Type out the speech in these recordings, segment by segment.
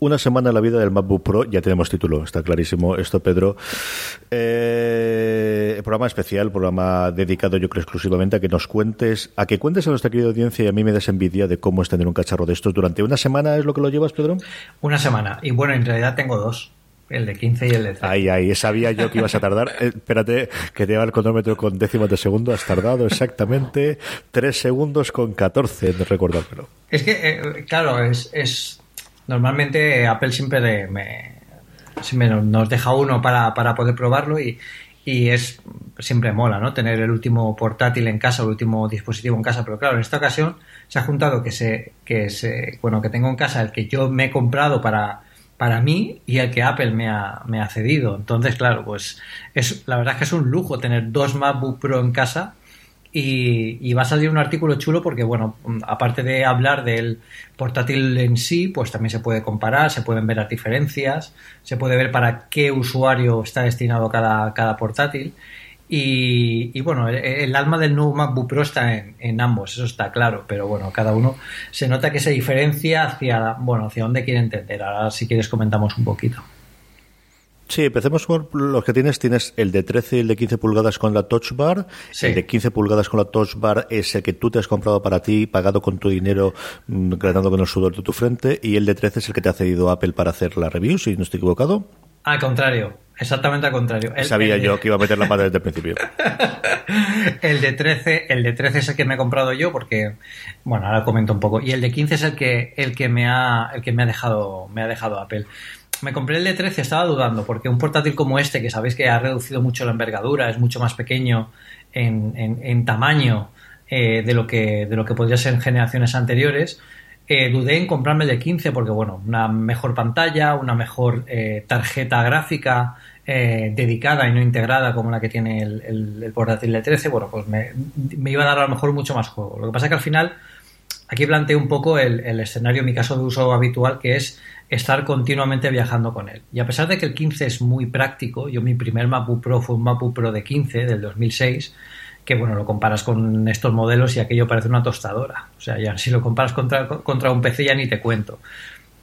Una semana en la vida del MacBook Pro, ya tenemos título, está clarísimo esto, Pedro. Eh, programa especial, programa dedicado, yo creo, exclusivamente a que nos cuentes, a que cuentes a nuestra querida audiencia y a mí me des envidia de cómo es tener un cacharro de estos durante una semana, ¿es lo que lo llevas, Pedro? Una semana, y bueno, en realidad tengo dos. El de 15 y el de 13. Ay, ay, sabía yo que ibas a tardar. Eh, espérate, que te va el cronómetro con décimas de segundo. Has tardado exactamente 3 segundos con 14 en recordármelo. Es que, eh, claro, es, es Normalmente Apple siempre, me, nos deja uno para, para poder probarlo y, y es siempre mola, ¿no? Tener el último portátil en casa, el último dispositivo en casa, pero claro, en esta ocasión se ha juntado que se, que se, bueno, que tengo en casa el que yo me he comprado para, para mí y el que Apple me ha, me ha cedido. Entonces, claro, pues es, la verdad es que es un lujo tener dos MacBook Pro en casa y, va a salir un artículo chulo porque, bueno, aparte de hablar del portátil en sí, pues también se puede comparar, se pueden ver las diferencias, se puede ver para qué usuario está destinado cada, cada portátil. Y, bueno, el, alma del nuevo MacBook Pro está en, en, ambos, eso está claro, pero bueno, cada uno se nota que se diferencia hacia, bueno, hacia dónde quiere entender. Ahora, si quieres, comentamos un poquito. Sí, empecemos por los que tienes. Tienes el de 13 y el de 15 pulgadas con la Touch Bar. El de 15 pulgadas con la Touch Bar es el que tú te has comprado para ti, pagado con tu dinero, mm, ganando con el sudor de tu frente. Y el de 13 es el que te ha cedido Apple para hacer la review, si no estoy equivocado. Al contrario, exactamente al contrario. Sabía yo que iba a meter la pata desde el principio. el de 13, el de 13 es el que me he comprado yo porque, bueno, ahora comento un poco. Y el de 15 es el que, el que me ha, el que me ha dejado, me ha dejado Apple me compré el de 13 estaba dudando, porque un portátil como este, que sabéis que ha reducido mucho la envergadura, es mucho más pequeño en, tamaño eh, de, lo que, de lo que podría ser en generaciones anteriores, eh, dudé en comprarme el de 15 porque, bueno, una mejor pantalla, una mejor eh, tarjeta gráfica dedicada y no integrada como la que tiene el, portátil de 13, bueno, pues me, iba a dar a lo mejor mucho más juego. Lo que pasa es que al final aquí planteé un poco el, el escenario, mi caso de uso habitual, que es estar continuamente viajando con él. Y a pesar de que el 15 es muy práctico, yo mi primer MacBook Pro fue un MacBook Pro de 15 del 2006, que bueno, lo comparas con estos modelos y aquello parece una tostadora. O sea, ya si lo comparas contra, contra un PC ya ni te cuento.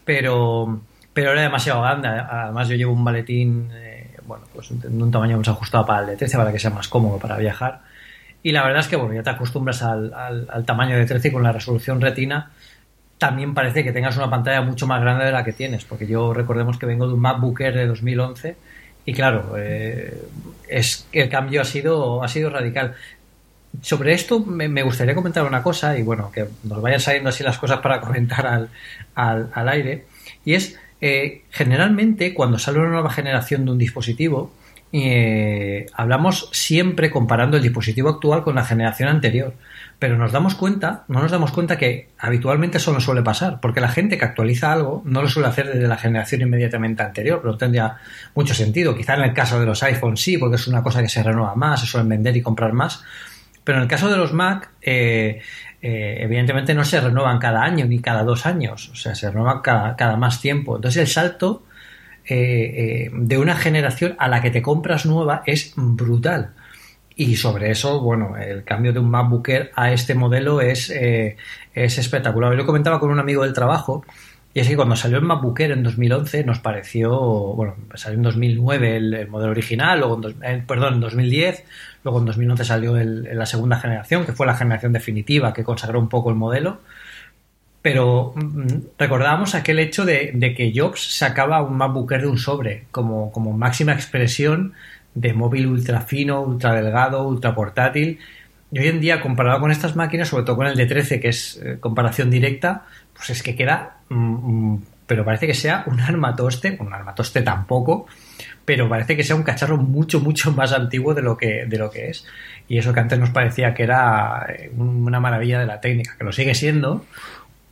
Pero, pero era demasiado grande. Además yo llevo un maletín, eh, bueno, pues de un tamaño más ajustado para el de 13 para que sea más cómodo para viajar. Y la verdad es que bueno, ya te acostumbras al, al, al tamaño de 13 y con la resolución retina también parece que tengas una pantalla mucho más grande de la que tienes, porque yo recordemos que vengo de un MacBook de 2011 y claro, eh, es el cambio ha sido, ha sido radical. Sobre esto me, gustaría comentar una cosa y bueno, que nos vayan saliendo así las cosas para comentar al, al, aire, y es, eh, generalmente cuando sale una nueva generación de un dispositivo, eh, hablamos siempre comparando el dispositivo actual con la generación anterior pero nos damos cuenta, no nos damos cuenta que habitualmente eso no suele pasar, porque la gente que actualiza algo no lo suele hacer desde la generación inmediatamente anterior, pero tendría mucho sentido. Quizá en el caso de los iPhones sí, porque es una cosa que se renueva más, se suelen vender y comprar más, pero en el caso de los Mac, eh, eh, evidentemente no se renuevan cada año ni cada dos años, o sea, se renuevan cada, más tiempo. Entonces el salto eh, de una generación a la que te compras nueva es brutal. Y sobre eso, bueno, el cambio de un MacBook Air a este modelo es, eh, es espectacular. Yo lo comentaba con un amigo del trabajo, y es que cuando salió el MacBook Air en 2011 nos pareció, bueno, salió en 2009 el, modelo original, luego en, perdón, en 2010, luego en 2011 salió el, la segunda generación, que fue la generación definitiva que consagró un poco el modelo. Pero mm, recordábamos aquel hecho de, que Jobs sacaba un MacBook Air de un sobre como, como máxima expresión de móvil ultra fino, ultra delgado, ultra portátil. Y hoy en día, comparado con estas máquinas, sobre todo con el de 13, que es eh, comparación directa, pues es que queda, mm, mm, pero parece que sea un armatoste, un armatoste tampoco, pero parece que sea un cacharro mucho, mucho más antiguo de lo que, de lo que es. Y eso que antes nos parecía que era eh, una maravilla de la técnica, que lo sigue siendo,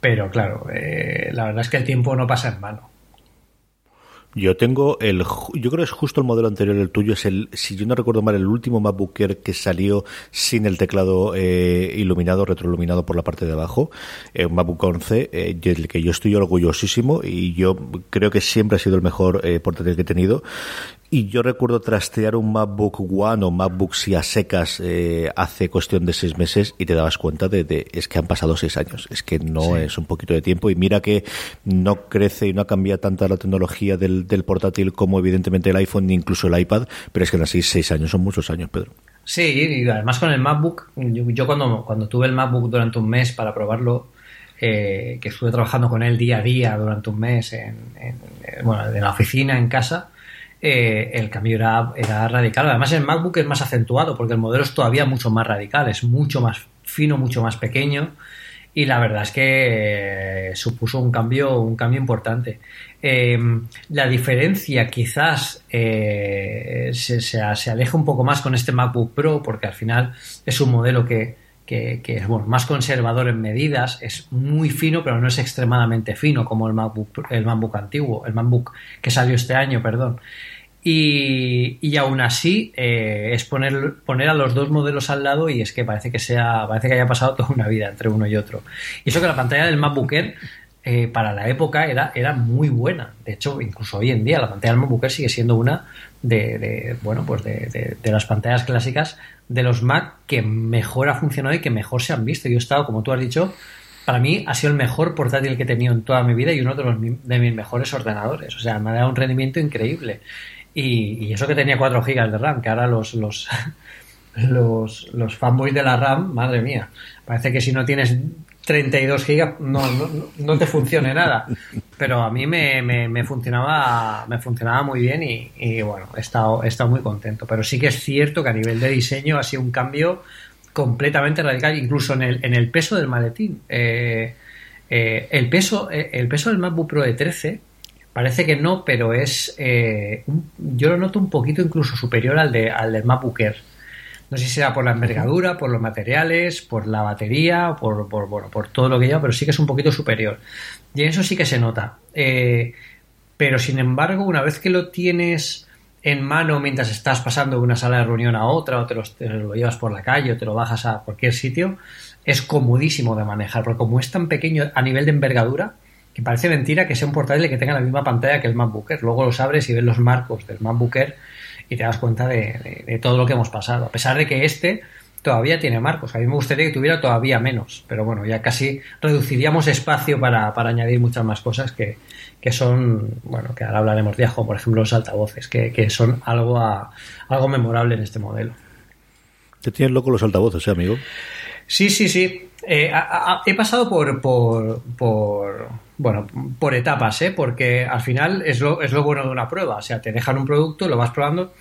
pero claro, eh, la verdad es que el tiempo no pasa en vano. Yo tengo el, yo creo que es justo el modelo anterior el tuyo, es el, si yo no recuerdo mal, el último MacBook Air que salió sin el teclado eh, iluminado, retroiluminado por la parte de abajo, eh, un MacBook 11, eh, del que yo estoy orgullosísimo y yo creo que siempre ha sido el mejor eh, portátil que he tenido y yo recuerdo trastear un MacBook One o MacBook si a secas eh, hace cuestión de seis meses y te dabas cuenta de, es que han pasado seis años. Es que no es un poquito de tiempo y mira que no crece y no ha cambiado tanta la tecnología del, portátil como evidentemente el iPhone ni incluso el iPad, pero es que así seis años son muchos años, Pedro. Sí, y además con el MacBook, yo, cuando, cuando tuve el MacBook durante un mes para probarlo, eh, que estuve trabajando con él día a día durante un mes en, en, bueno, en la oficina, en casa, eh, el cambio era, radical. Además, el MacBook es más acentuado porque el modelo es todavía mucho más radical, es mucho más fino, mucho más pequeño. Y la verdad es que eh, supuso un cambio, un cambio importante. Eh, la diferencia quizás se, se, aleja un poco más con este MacBook Pro porque al final es un modelo que, es más conservador en medidas, es muy fino, pero no es extremadamente fino como el MacBook, el MacBook antiguo, el MacBook que salió este año, perdón. Y, y aún así eh, es poner, poner a los dos modelos al lado y es que parece que sea parece que haya pasado toda una vida entre uno y otro. Y eso que la pantalla del MacBook Air eh, para la época era, era muy buena. De hecho, incluso hoy en día la pantalla del MacBook Air sigue siendo una de, de bueno pues de, de, las pantallas clásicas de los Mac que mejor ha funcionado y que mejor se han visto. Yo he estado, como tú has dicho, para mí ha sido el mejor portátil que he tenido en toda mi vida y uno de, los, de mis mejores ordenadores. O sea, me ha dado un rendimiento increíble. Y, eso que tenía 4 GB de RAM, que ahora los, los, los, los fanboys de la RAM, madre mía, parece que si no tienes 32 GB no, no, no, te funcione nada. Pero a mí me, me, funcionaba me funcionaba muy bien y, bueno, he estado, he estado muy contento. Pero sí que es cierto que a nivel de diseño ha sido un cambio completamente radical, incluso en el, en el peso del maletín. Eh, eh, el, peso, eh, el peso del MacBook Pro de 13 Parece que no, pero es. Eh, yo lo noto un poquito incluso superior al, de, al del MacBook Air. No sé si será por la envergadura, por los materiales, por la batería, por, por, bueno, por todo lo que lleva, pero sí que es un poquito superior. Y en eso sí que se nota. Eh, pero sin embargo, una vez que lo tienes en mano mientras estás pasando de una sala de reunión a otra, o te te lo, llevas por la calle, o te lo bajas a cualquier sitio, es comodísimo de manejar, porque como es tan pequeño a nivel de envergadura, que parece mentira que sea un portátil que tenga la misma pantalla que el MacBook Air. Luego los abres y ves los marcos del MacBook Air y te das cuenta de, todo lo que hemos pasado. A pesar de que este todavía tiene marcos. A mí me gustaría que tuviera todavía menos, pero bueno, ya casi reduciríamos espacio para, añadir muchas más cosas que, son, bueno, que ahora hablaremos de ajo, por ejemplo, los altavoces, que, son algo, algo memorable en este modelo. Te tienes loco los altavoces, ¿eh, amigo? Sí, sí, sí. Eh, he pasado por, por, por, bueno, por etapas, ¿eh? porque al final es lo, es lo bueno de una prueba. O sea, te dejan un producto, lo vas probando.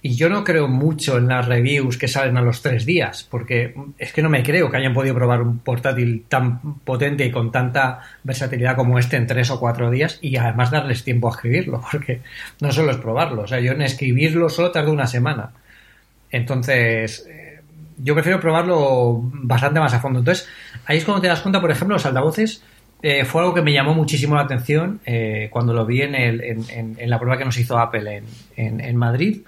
Y yo no creo mucho en las reviews que salen a los tres días, porque es que no me creo que hayan podido probar un portátil tan potente y con tanta versatilidad como este en tres o cuatro días y además darles tiempo a escribirlo, porque no solo es probarlo, o sea, yo en escribirlo solo tardé una semana. Entonces, yo prefiero probarlo bastante más a fondo. Entonces, ahí es cuando te das cuenta, por ejemplo, los altavoces. Eh, fue algo que me llamó muchísimo la atención eh, cuando lo vi en, el, en, la prueba que nos hizo Apple en, Madrid.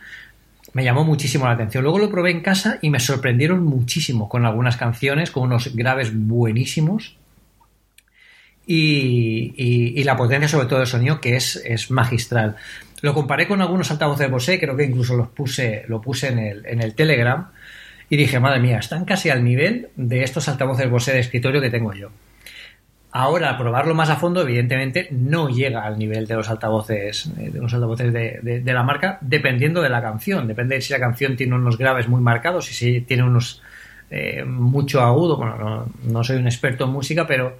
Me llamó muchísimo la atención. Luego lo probé en casa y me sorprendieron muchísimo con algunas canciones, con unos graves buenísimos. Y, la potencia, sobre todo, del sonido, que es, es magistral. Lo comparé con algunos altavoces de Bose, creo que incluso los puse, lo puse en el, en el Telegram y dije, madre mía, están casi al nivel de estos altavoces Bose de escritorio que tengo yo. Ahora, probarlo más a fondo, evidentemente no llega al nivel de los altavoces, eh, de los altavoces de, la marca, dependiendo de la canción. Depende de si la canción tiene unos graves muy marcados, y si tiene unos eh, mucho agudo. Bueno, no, soy un experto en música, pero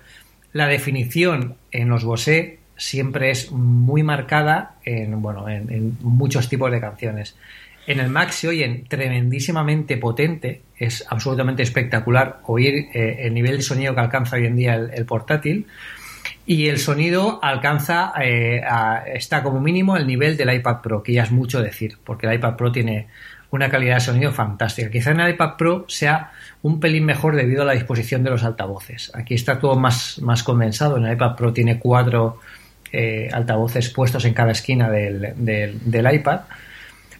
la definición en los Bose siempre es muy marcada en, bueno, en, muchos tipos de canciones. En el Max se oyen tremendísimamente potente, es absolutamente espectacular oír eh, el nivel de sonido que alcanza hoy en día el, portátil y el sonido alcanza, eh, está como mínimo el nivel del iPad Pro, que ya es mucho decir, porque el iPad Pro tiene una calidad de sonido fantástica. Quizá en el iPad Pro sea un pelín mejor debido a la disposición de los altavoces. Aquí está todo más, más condensado. En el iPad Pro tiene cuatro eh, altavoces puestos en cada esquina del, del, iPad.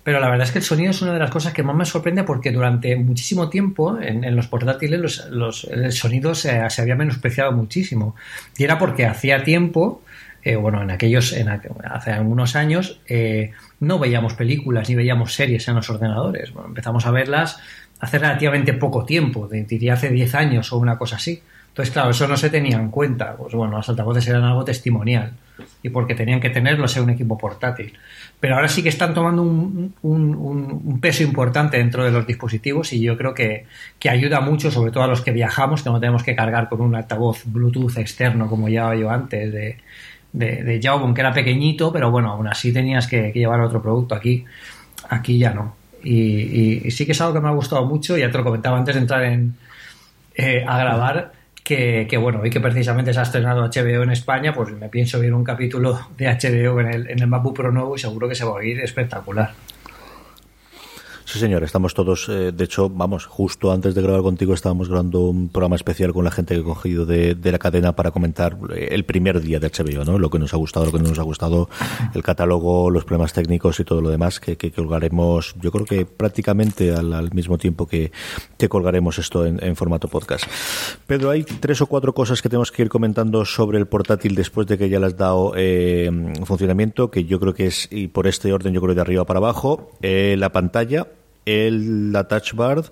Pero la verdad es que el sonido es una de las cosas que más me sorprende porque durante muchísimo tiempo en, los portátiles los, el sonido se, había menospreciado muchísimo. Y era porque hacía tiempo, eh, bueno, en aquellos, en, hace algunos años, eh, no veíamos películas ni veíamos series en los ordenadores. Bueno, empezamos a verlas hace relativamente poco tiempo, diría hace 10 años o una cosa así. Entonces, claro, eso no se tenía en cuenta. Pues bueno, los altavoces eran algo testimonial y porque tenían que tenerlo ser un equipo portátil. Pero ahora sí que están tomando un, peso importante dentro de los dispositivos y yo creo que, que, ayuda mucho, sobre todo a los que viajamos, que no tenemos que cargar con un altavoz Bluetooth externo como ya yo antes de, de, de que era pequeñito, pero bueno, aún así tenías que, llevar otro producto. Aquí, aquí ya no. Y, sí que es algo que me ha gustado mucho, ya te lo comentaba antes de entrar en, eh, a grabar que, bueno, hoy que precisamente se ha estrenado HBO en España, pues me pienso ver un capítulo de HBO en el, en el MacBook Pro nuevo y seguro que se va a oír espectacular. Sí, señor, estamos todos, eh, de hecho, vamos, justo antes de grabar contigo estábamos grabando un programa especial con la gente que he cogido de, la cadena para comentar eh, el primer día de HBO, ¿no? Lo que nos ha gustado, lo que no nos ha gustado, el catálogo, los problemas técnicos y todo lo demás que, que, colgaremos, yo creo que prácticamente al, mismo tiempo que, que colgaremos esto en, formato podcast. Pedro, hay tres o cuatro cosas que tenemos que ir comentando sobre el portátil después de que ya le has dado eh, funcionamiento, que yo creo que es, y por este orden yo creo de arriba para abajo, la pantalla, el, la touch bar,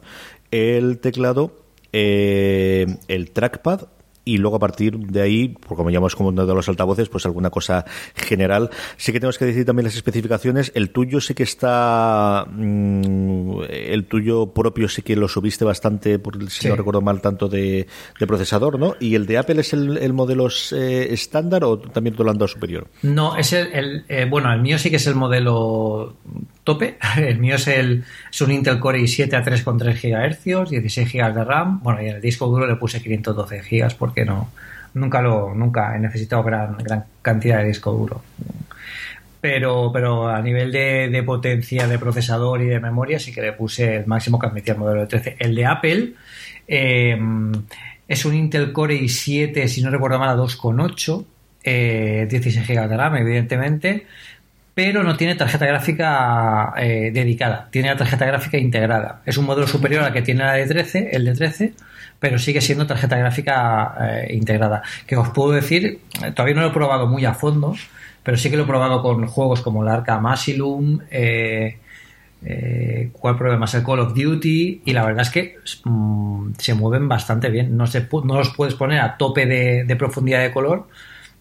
el teclado, eh, el trackpad y luego a partir de ahí, porque como llamamos como uno de los altavoces, pues alguna cosa general. Sí que tenemos que decir también las especificaciones. El tuyo sí que está, mm, el tuyo propio sí que lo subiste bastante, por, si no recuerdo mal, tanto de, procesador, ¿no? ¿Y el de Apple es el, modelo eh, estándar o también tú lo superior? No, es el, eh, bueno, el mío sí que es el modelo tope. El mío es, el, es un Intel Core i7 a 3,3 GHz, 16 GB de RAM. Bueno, y en el disco duro le puse 512 GB porque no, nunca lo, nunca he necesitado gran, gran cantidad de disco duro. Pero, pero a nivel de, potencia de procesador y de memoria sí que le puse el máximo que admitía el modelo 13. El de Apple eh, es un Intel Core i7, si no recuerdo mal, a 2,8, 16 GB de RAM, evidentemente pero no tiene tarjeta gráfica eh, dedicada, tiene la tarjeta gráfica integrada. Es un modelo superior al que tiene la de 13, el de 13, pero sigue siendo tarjeta gráfica eh, integrada. Que os puedo decir, eh, todavía no lo he probado muy a fondo, pero sí que lo he probado con juegos como el Arkham Asylum, ¿cuál problema es el Call of Duty? Y la verdad es que mm, se mueven bastante bien. No, no los puedes poner a tope de profundidad de color,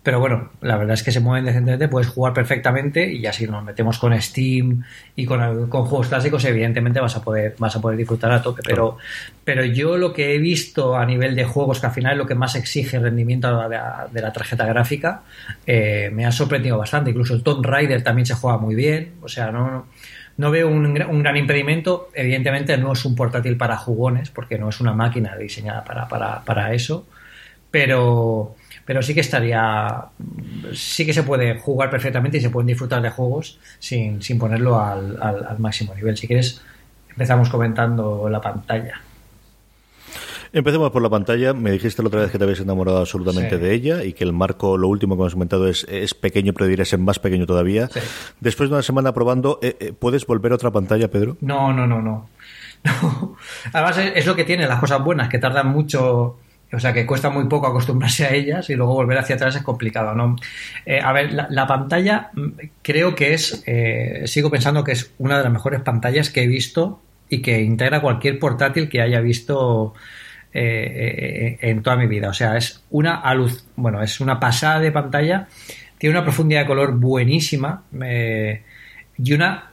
pero bueno, la verdad es que se mueven decentemente, puedes jugar perfectamente y ya si nos metemos con Steam y con, con juegos clásicos, evidentemente vas a poder, vas a poder disfrutar a tope. Pero, pero yo lo que he visto a nivel de juegos, que al final es lo que más exige el rendimiento de la, tarjeta gráfica, eh, me ha sorprendido bastante. Incluso el Tomb Raider también se juega muy bien. O sea, no, no veo un, un, gran impedimento. Evidentemente no es un portátil para jugones, porque no es una máquina diseñada para, para, para eso. Pero pero sí que estaría, sí que se puede jugar perfectamente y se pueden disfrutar de juegos sin, sin ponerlo al, al, máximo nivel. Si quieres, empezamos comentando la pantalla. Empecemos por la pantalla. Me dijiste la otra vez que te habías enamorado absolutamente de ella y que el marco, lo último que hemos comentado, es, es pequeño, pero diría ser más pequeño todavía. Después de una semana probando, eh, eh, ¿puedes volver a otra pantalla, Pedro? No, no, no, no. Además, es, lo que tiene las cosas buenas, que tardan mucho o sea que cuesta muy poco acostumbrarse a ellas y luego volver hacia atrás es complicado, ¿no? Eh, a ver, la, pantalla mm, creo que es, eh, sigo pensando que es una de las mejores pantallas que he visto y que integra cualquier portátil que haya visto eh, en toda mi vida. O sea, es una luz, bueno, es una pasada de pantalla, tiene una profundidad de color buenísima y una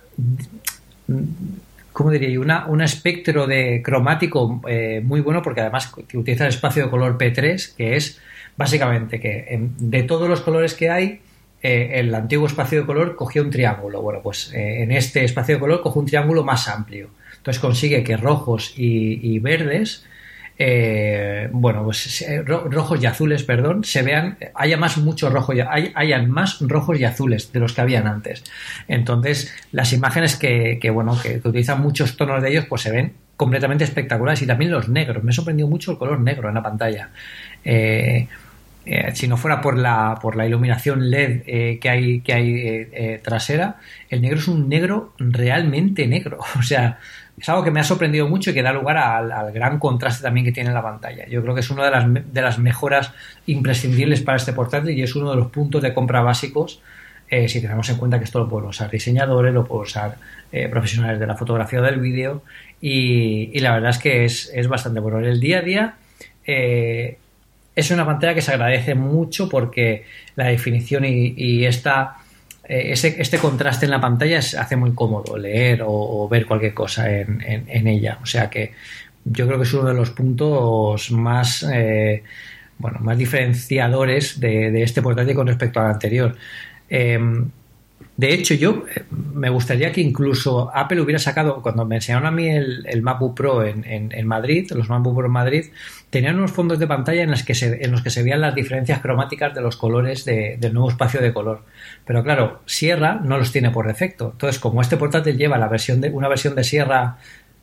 ¿cómo diría un espectro de cromático eh, muy bueno porque además utiliza el espacio de color P3, que es básicamente que de todos los colores que hay, eh, el antiguo espacio de color cogía un triángulo. Bueno, pues eh, en este espacio de color coge un triángulo más amplio. Entonces consigue que rojos y, verdes, eh, bueno, pues rojos y azules, perdón, se vean, haya más muchos rojos, hay, hayan más rojos y azules de los que habían antes. Entonces, las imágenes que, bueno, que, utilizan muchos tonos de ellos, pues se ven completamente espectaculares y también los negros. Me ha sorprendido mucho el color negro en la pantalla. Eh, si no fuera por la, por la iluminación LED eh, que hay, que hay eh, trasera, el negro es un negro realmente negro. O sea, es algo que me ha sorprendido mucho y que da lugar al, gran contraste también que tiene la pantalla. Yo creo que es una de las, de las mejoras imprescindibles para este portátil y es uno de los puntos de compra básicos si tenemos en cuenta que esto lo pueden usar diseñadores, lo pueden usar profesionales de la fotografía o del vídeo y, la verdad es que es, es bastante bueno. En el día a día es una pantalla que se agradece mucho porque la definición y, esta, eh, este contraste en la pantalla hace muy cómodo leer o, ver cualquier cosa en, ella. O sea que yo creo que es uno de los puntos más, eh, bueno, más diferenciadores de, este portátil con respecto al anterior. Em, de hecho, yo eh, me gustaría que incluso Apple hubiera sacado, cuando me enseñaron a mí el, MacBook Pro en, Madrid, los MacBook Pro en Madrid, tenían unos fondos de pantalla en los que se, en los que se veían las diferencias cromáticas de los colores del nuevo espacio de color. Pero claro, Sierra no los tiene por defecto. Entonces, como este portátil lleva la versión de, una versión de Sierra,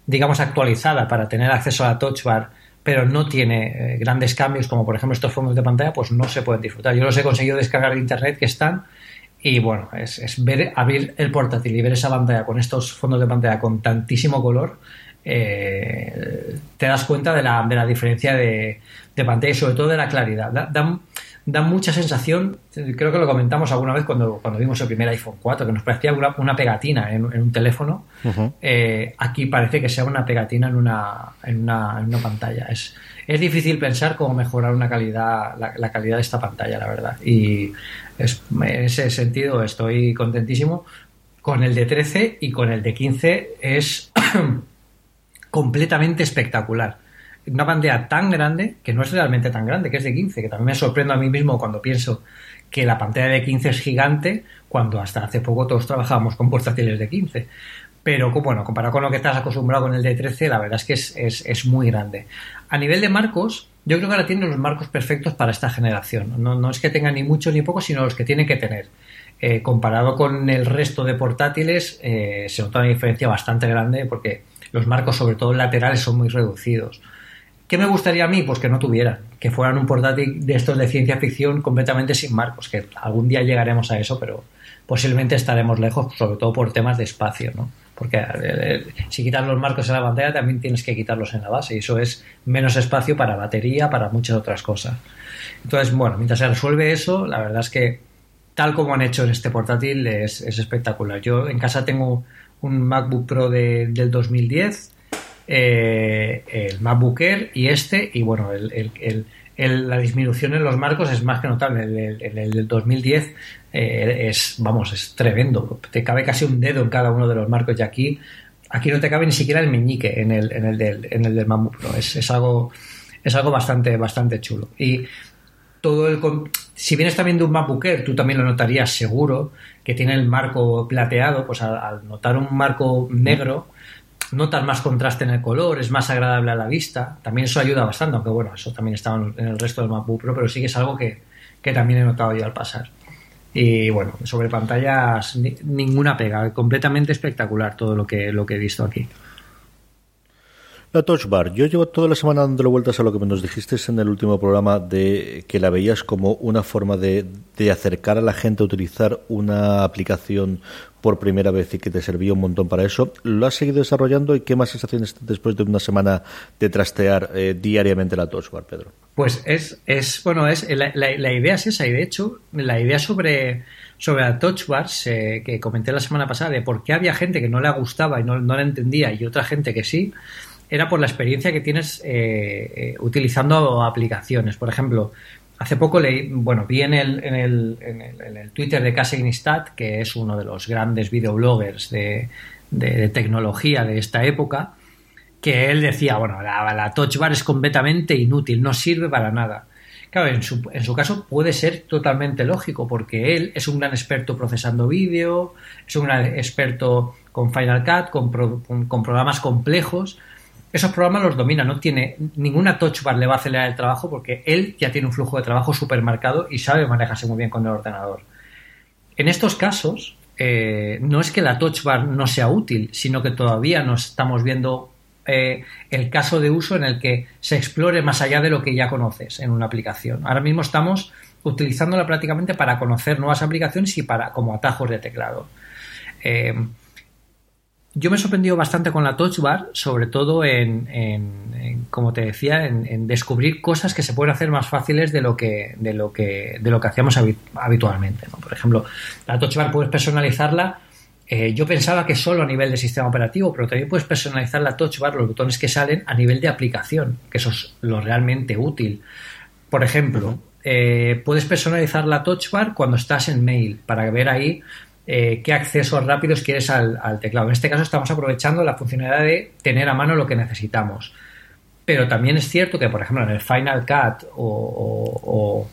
digamos, actualizada para tener acceso a la Touch Bar, pero no tiene eh, grandes cambios como por ejemplo estos fondos de pantalla, pues no se pueden disfrutar. Yo los he conseguido descargar de internet que están y bueno, es, ver, abrir el portátil y ver esa pantalla con estos fondos de pantalla con tantísimo color, eh, te das cuenta de la, de la diferencia de, pantalla y sobre todo de la claridad. Da, mucha sensación, creo que lo comentamos alguna vez cuando, cuando vimos el primer iPhone 4, que nos parecía una, pegatina en, un teléfono. Eh, aquí parece que sea una pegatina en una, en una, en una pantalla. Es, es difícil pensar cómo mejorar una calidad, la, calidad de esta pantalla, la verdad. Y en ese sentido estoy contentísimo. Con el de 13 y con el de 15 es completamente espectacular. Una pantalla tan grande, que no es realmente tan grande, que es de 15, que también me sorprendo a mí mismo cuando pienso que la pantalla de 15 es gigante, cuando hasta hace poco todos trabajábamos con portátiles de 15 pero bueno, comparado con lo que estás acostumbrado con el de 13, la verdad es que es, muy grande. A nivel de marcos, yo creo que ahora tiene los marcos perfectos para esta generación. No, es que tenga ni mucho ni poco, sino los que tiene que tener. Eh, comparado con el resto de portátiles, eh, se nota una diferencia bastante grande porque los marcos, sobre todo laterales, son muy reducidos. ¿Qué me gustaría a mí? Pues que no tuvieran, que fueran un portátil de estos de ciencia ficción completamente sin marcos, que algún día llegaremos a eso, pero posiblemente estaremos lejos, sobre todo por temas de espacio, ¿no? Porque eh, si quitas los marcos en la pantalla también tienes que quitarlos en la base y eso es menos espacio para batería, para muchas otras cosas. Entonces, bueno, mientras se resuelve eso, la verdad es que tal como han hecho en este portátil es, espectacular. Yo en casa tengo un MacBook Pro del 2010, eh, el MacBook Air y este, y bueno, el, la disminución en los marcos es más que notable. En el, del 2010 eh, es, vamos, es tremendo. Te cabe casi un dedo en cada uno de los marcos y aquí, aquí no te cabe ni siquiera el meñique en el, en el del, en el del Pro. Es, es, algo, es algo bastante, bastante chulo. Y todo el, si vienes también de un Air, tú también lo notarías seguro que tiene el marco plateado, pues al notar un marco negro, notas más contraste en el color, es más agradable a la vista. También eso ayuda bastante, aunque bueno, eso también estaba en el resto del MacBook Pro, pero sí que es algo que, también he notado yo al pasar. Y bueno, sobre pantallas ninguna pega, completamente espectacular todo lo que, lo que he visto aquí. La Touch Bar. Yo llevo toda la semana dándole vueltas a lo que nos dijiste en el último programa de que la veías como una forma de, de acercar a la gente a utilizar una aplicación por primera vez y que te servía un montón para eso. ¿Lo has seguido desarrollando y qué más sensaciones después de una semana de trastear eh, diariamente la Touch Bar, Pedro? Pues es, es bueno, es la, idea es esa y de hecho la idea sobre, sobre la Touch Bar que comenté la semana pasada de por qué había gente que no le gustaba y no, no la entendía y otra gente que sí, era por la experiencia que tienes eh, eh, utilizando aplicaciones. Por ejemplo, hace poco leí, bueno, vi en el, en el, en el, Twitter de Casey que es uno de los grandes videobloggers de, de, tecnología de esta época, que él decía, bueno, la, la touch bar es completamente inútil, no sirve para nada. Claro, en su, en su caso puede ser totalmente lógico, porque él es un gran experto procesando vídeo, es un gran experto con Final Cut, con, con, programas complejos. Esos programas los domina, no tiene ninguna touch bar le va a acelerar el trabajo porque él ya tiene un flujo de trabajo supermercado y sabe manejarse muy bien con el ordenador. En estos casos, eh, no es que la touch bar no sea útil, sino que todavía no estamos viendo eh, el caso de uso en el que se explore más allá de lo que ya conoces en una aplicación. Ahora mismo estamos utilizándola prácticamente para conocer nuevas aplicaciones y para como atajos de teclado. Eh, yo me he sorprendido bastante con la Touch Bar, sobre todo en, como te decía, en, descubrir cosas que se pueden hacer más fáciles de lo que, de lo que, de lo que hacíamos habitualmente. Por ejemplo, la Touch Bar puedes personalizarla eh, yo pensaba que solo a nivel de sistema operativo, pero también puedes personalizar la touch bar, los botones que salen a nivel de aplicación, que eso es lo realmente útil. Por ejemplo, eh, puedes personalizar la touch bar cuando estás en mail para ver ahí eh, qué accesos rápidos quieres al, teclado. En este caso estamos aprovechando la funcionalidad de tener a mano lo que necesitamos. Pero también es cierto que, por ejemplo, en el Final Cut o,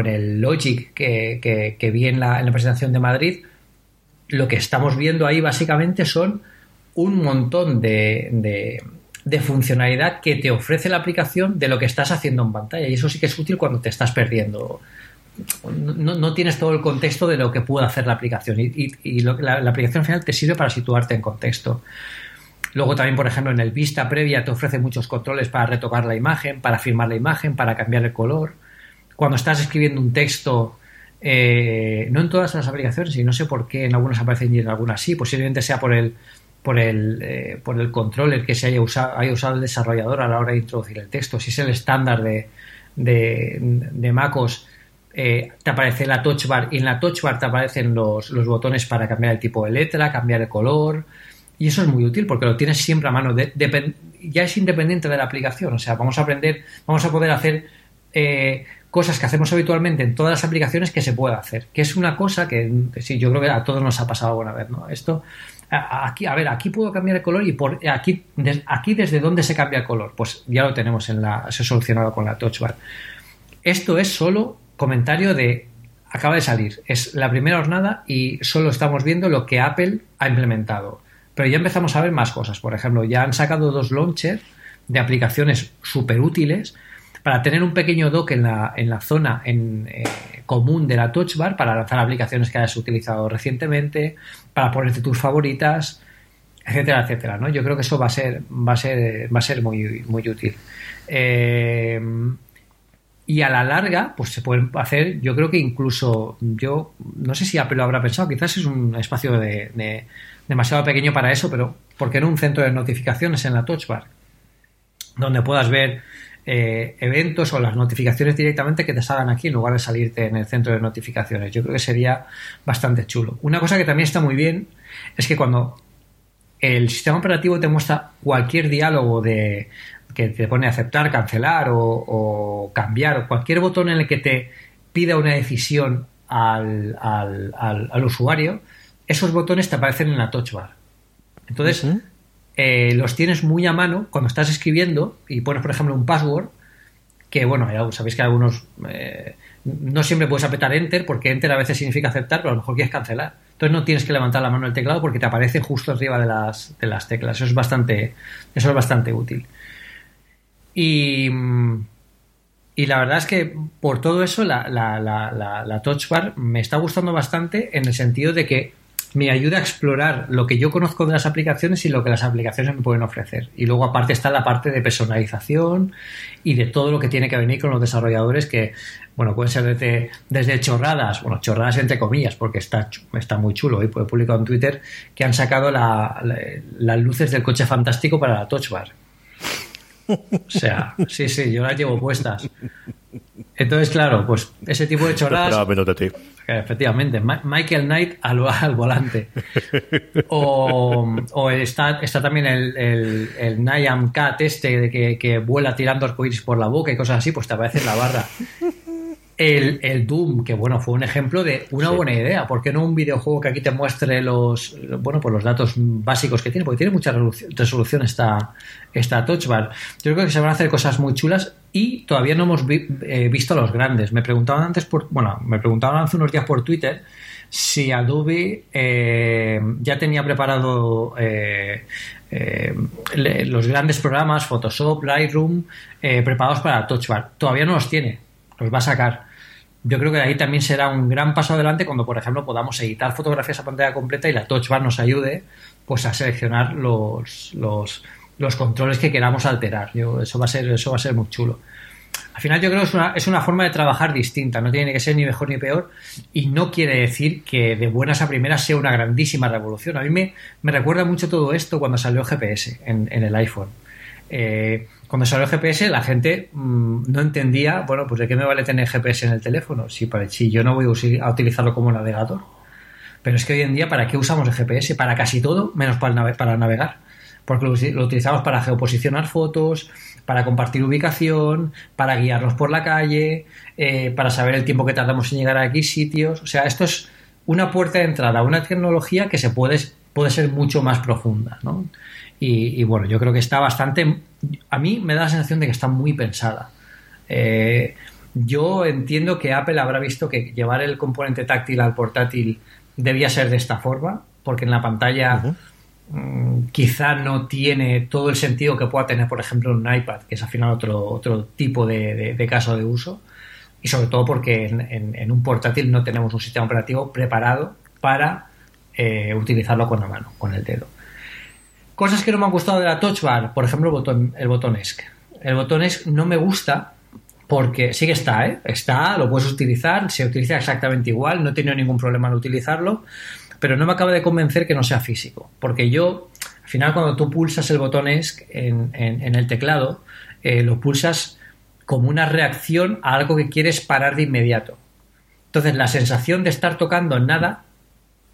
en el Logic que, vi en la presentación de Madrid, lo que estamos viendo ahí básicamente son un montón de, funcionalidad que te ofrece la aplicación de lo que estás haciendo en pantalla. Y eso sí que es útil cuando te estás perdiendo. No, tienes todo el contexto de lo que puede hacer la aplicación. Y, la, la, aplicación final te sirve para situarte en contexto. Luego también, por ejemplo, en el vista previa te ofrece muchos controles para retocar la imagen, para firmar la imagen, para cambiar el color. Cuando estás escribiendo un texto eh, no en todas las aplicaciones, y no sé por qué en algunas aparecen y en algunas sí, posiblemente sea por el por el, eh, por el controller que se haya usado, haya usado el desarrollador a la hora de introducir el texto. Si es el estándar de, de, MacOS, eh, te aparece la touch bar y en la touch bar te aparecen los, los, botones para cambiar el tipo de letra, cambiar el color. Y eso es muy útil porque lo tienes siempre a mano. ya es independiente de la aplicación. O sea, vamos a aprender, vamos a poder hacer cosas que hacemos habitualmente en todas las aplicaciones que se puede hacer, que es una cosa que, sí, yo creo que a todos nos ha pasado alguna vez, ¿no? Esto, aquí, a ver, aquí puedo cambiar el color y por aquí, aquí desde dónde se cambia el color, pues ya lo tenemos en la, se ha solucionado con la Touch Bar. Esto es solo comentario de acaba de salir, es la primera jornada y solo estamos viendo lo que Apple ha implementado. Pero ya empezamos a ver más cosas. Por ejemplo, ya han sacado dos launchers de aplicaciones súper útiles para tener un pequeño dock en la, en la zona en, eh, común de la touch bar para lanzar aplicaciones que hayas utilizado recientemente, para ponerte tus favoritas, etcétera, etcétera. ¿no? Yo creo que eso va a ser, va a ser, va a ser muy, muy útil. Eh, y a la larga, pues se pueden hacer, yo creo que incluso, yo no sé si Apple lo habrá pensado, quizás es un espacio de, demasiado pequeño para eso, pero ¿por qué no un centro de notificaciones en la touch bar? Donde puedas ver eh, eventos o las notificaciones directamente que te salgan aquí en lugar de salirte en el centro de notificaciones. Yo creo que sería bastante chulo. Una cosa que también está muy bien es que cuando el sistema operativo te muestra cualquier diálogo de que te pone aceptar, cancelar o, cambiar o cualquier botón en el que te pida una decisión al, al, usuario, esos botones te aparecen en la touch bar. Entonces, eh, los tienes muy a mano cuando estás escribiendo y pones, por ejemplo, un password, que bueno, ya sabéis que algunos eh, no siempre puedes apretar enter porque enter a veces significa aceptar, pero a lo mejor quieres cancelar. Entonces no tienes que levantar la mano del teclado porque te aparece justo arriba de las, de las teclas. Eso es bastante, eso es bastante útil. Y, y la verdad es que por todo eso la, la, la, la Touch Bar me está gustando bastante en el sentido de que me ayuda a explorar lo que yo conozco de las aplicaciones y lo que las aplicaciones me pueden ofrecer. Y luego aparte está la parte de personalización y de todo lo que tiene que venir con los desarrolladores que, bueno, pueden ser desde, desde chorradas, bueno, chorradas entre comillas, porque está, está muy chulo. Hoy he publicado en Twitter que han sacado las luces del coche fantástico para la Touch Bar. O sea, sí, sí, yo las llevo puestas. Entonces, claro, pues ese tipo de chorradas. Efectivamente, Michael Knight al, al volante. O, está, está también el, el, el Niam Cat este de que, que vuela tirando arcoíris por la boca y cosas así, pues te aparece en la barra. El, Doom, que bueno, fue un ejemplo de una buena idea. ¿Por qué no un videojuego que aquí te muestre los bueno pues los datos básicos que tiene? Porque tiene mucha resolución esta, esta Touch Bar. Yo creo que se van a hacer cosas muy chulas y todavía no hemos eh, visto los grandes. Me preguntaban antes por, bueno, me preguntaban hace unos días por Twitter si Adobe eh, ya tenía preparado eh, los grandes programas, Photoshop, Lightroom, preparados para Touch Bar. Todavía no los tiene, los va a sacar yo creo que ahí también será un gran paso adelante cuando, por ejemplo, podamos editar fotografías a pantalla completa y la Touch Bar nos ayude pues a seleccionar los, los, los controles que queramos alterar. Yo, eso, va a ser, eso va a ser muy chulo. Al final yo creo que es una, es una forma de trabajar distinta, no tiene que ser ni mejor ni peor y no quiere decir que de buenas a primeras sea una grandísima revolución. A mí me, me recuerda mucho todo esto cuando salió GPS en, el iPhone. Eh, cuando salió el GPS, la gente mm, no entendía, bueno, pues de qué me vale tener GPS en el teléfono si, para, si yo no voy a utilizarlo como navegador. Pero es que hoy en día, ¿para qué usamos el GPS? Para casi todo, menos para, para navegar. Porque lo, utilizamos para geoposicionar fotos, para compartir ubicación, para guiarnos por la calle, eh, para saber el tiempo que tardamos en llegar a X sitios. O sea, esto es una puerta de entrada una tecnología que se puede, puede ser mucho más profunda, ¿no? Y, bueno, yo creo que está bastante. A mí me da la sensación de que está muy pensada. Eh, yo entiendo que Apple habrá visto que llevar el componente táctil al portátil debía ser de esta forma, porque en la pantalla mm, quizá no tiene todo el sentido que pueda tener, por ejemplo, un iPad, que es al final otro, otro tipo de, caso de uso. Y sobre todo porque en, un portátil no tenemos un sistema operativo preparado para eh, utilizarlo con la mano, con el dedo. Cosas que no me han gustado de la Touch Bar, por ejemplo, el botón, el botón ESC. El botón ESC no me gusta porque sí que está, ¿eh? Está, lo puedes utilizar, se utiliza exactamente igual, no he tenido ningún problema en utilizarlo, pero no me acaba de convencer que no sea físico. Porque yo, al final, cuando tú pulsas el botón ESC en, el teclado, eh, lo pulsas como una reacción a algo que quieres parar de inmediato. Entonces, la sensación de estar tocando nada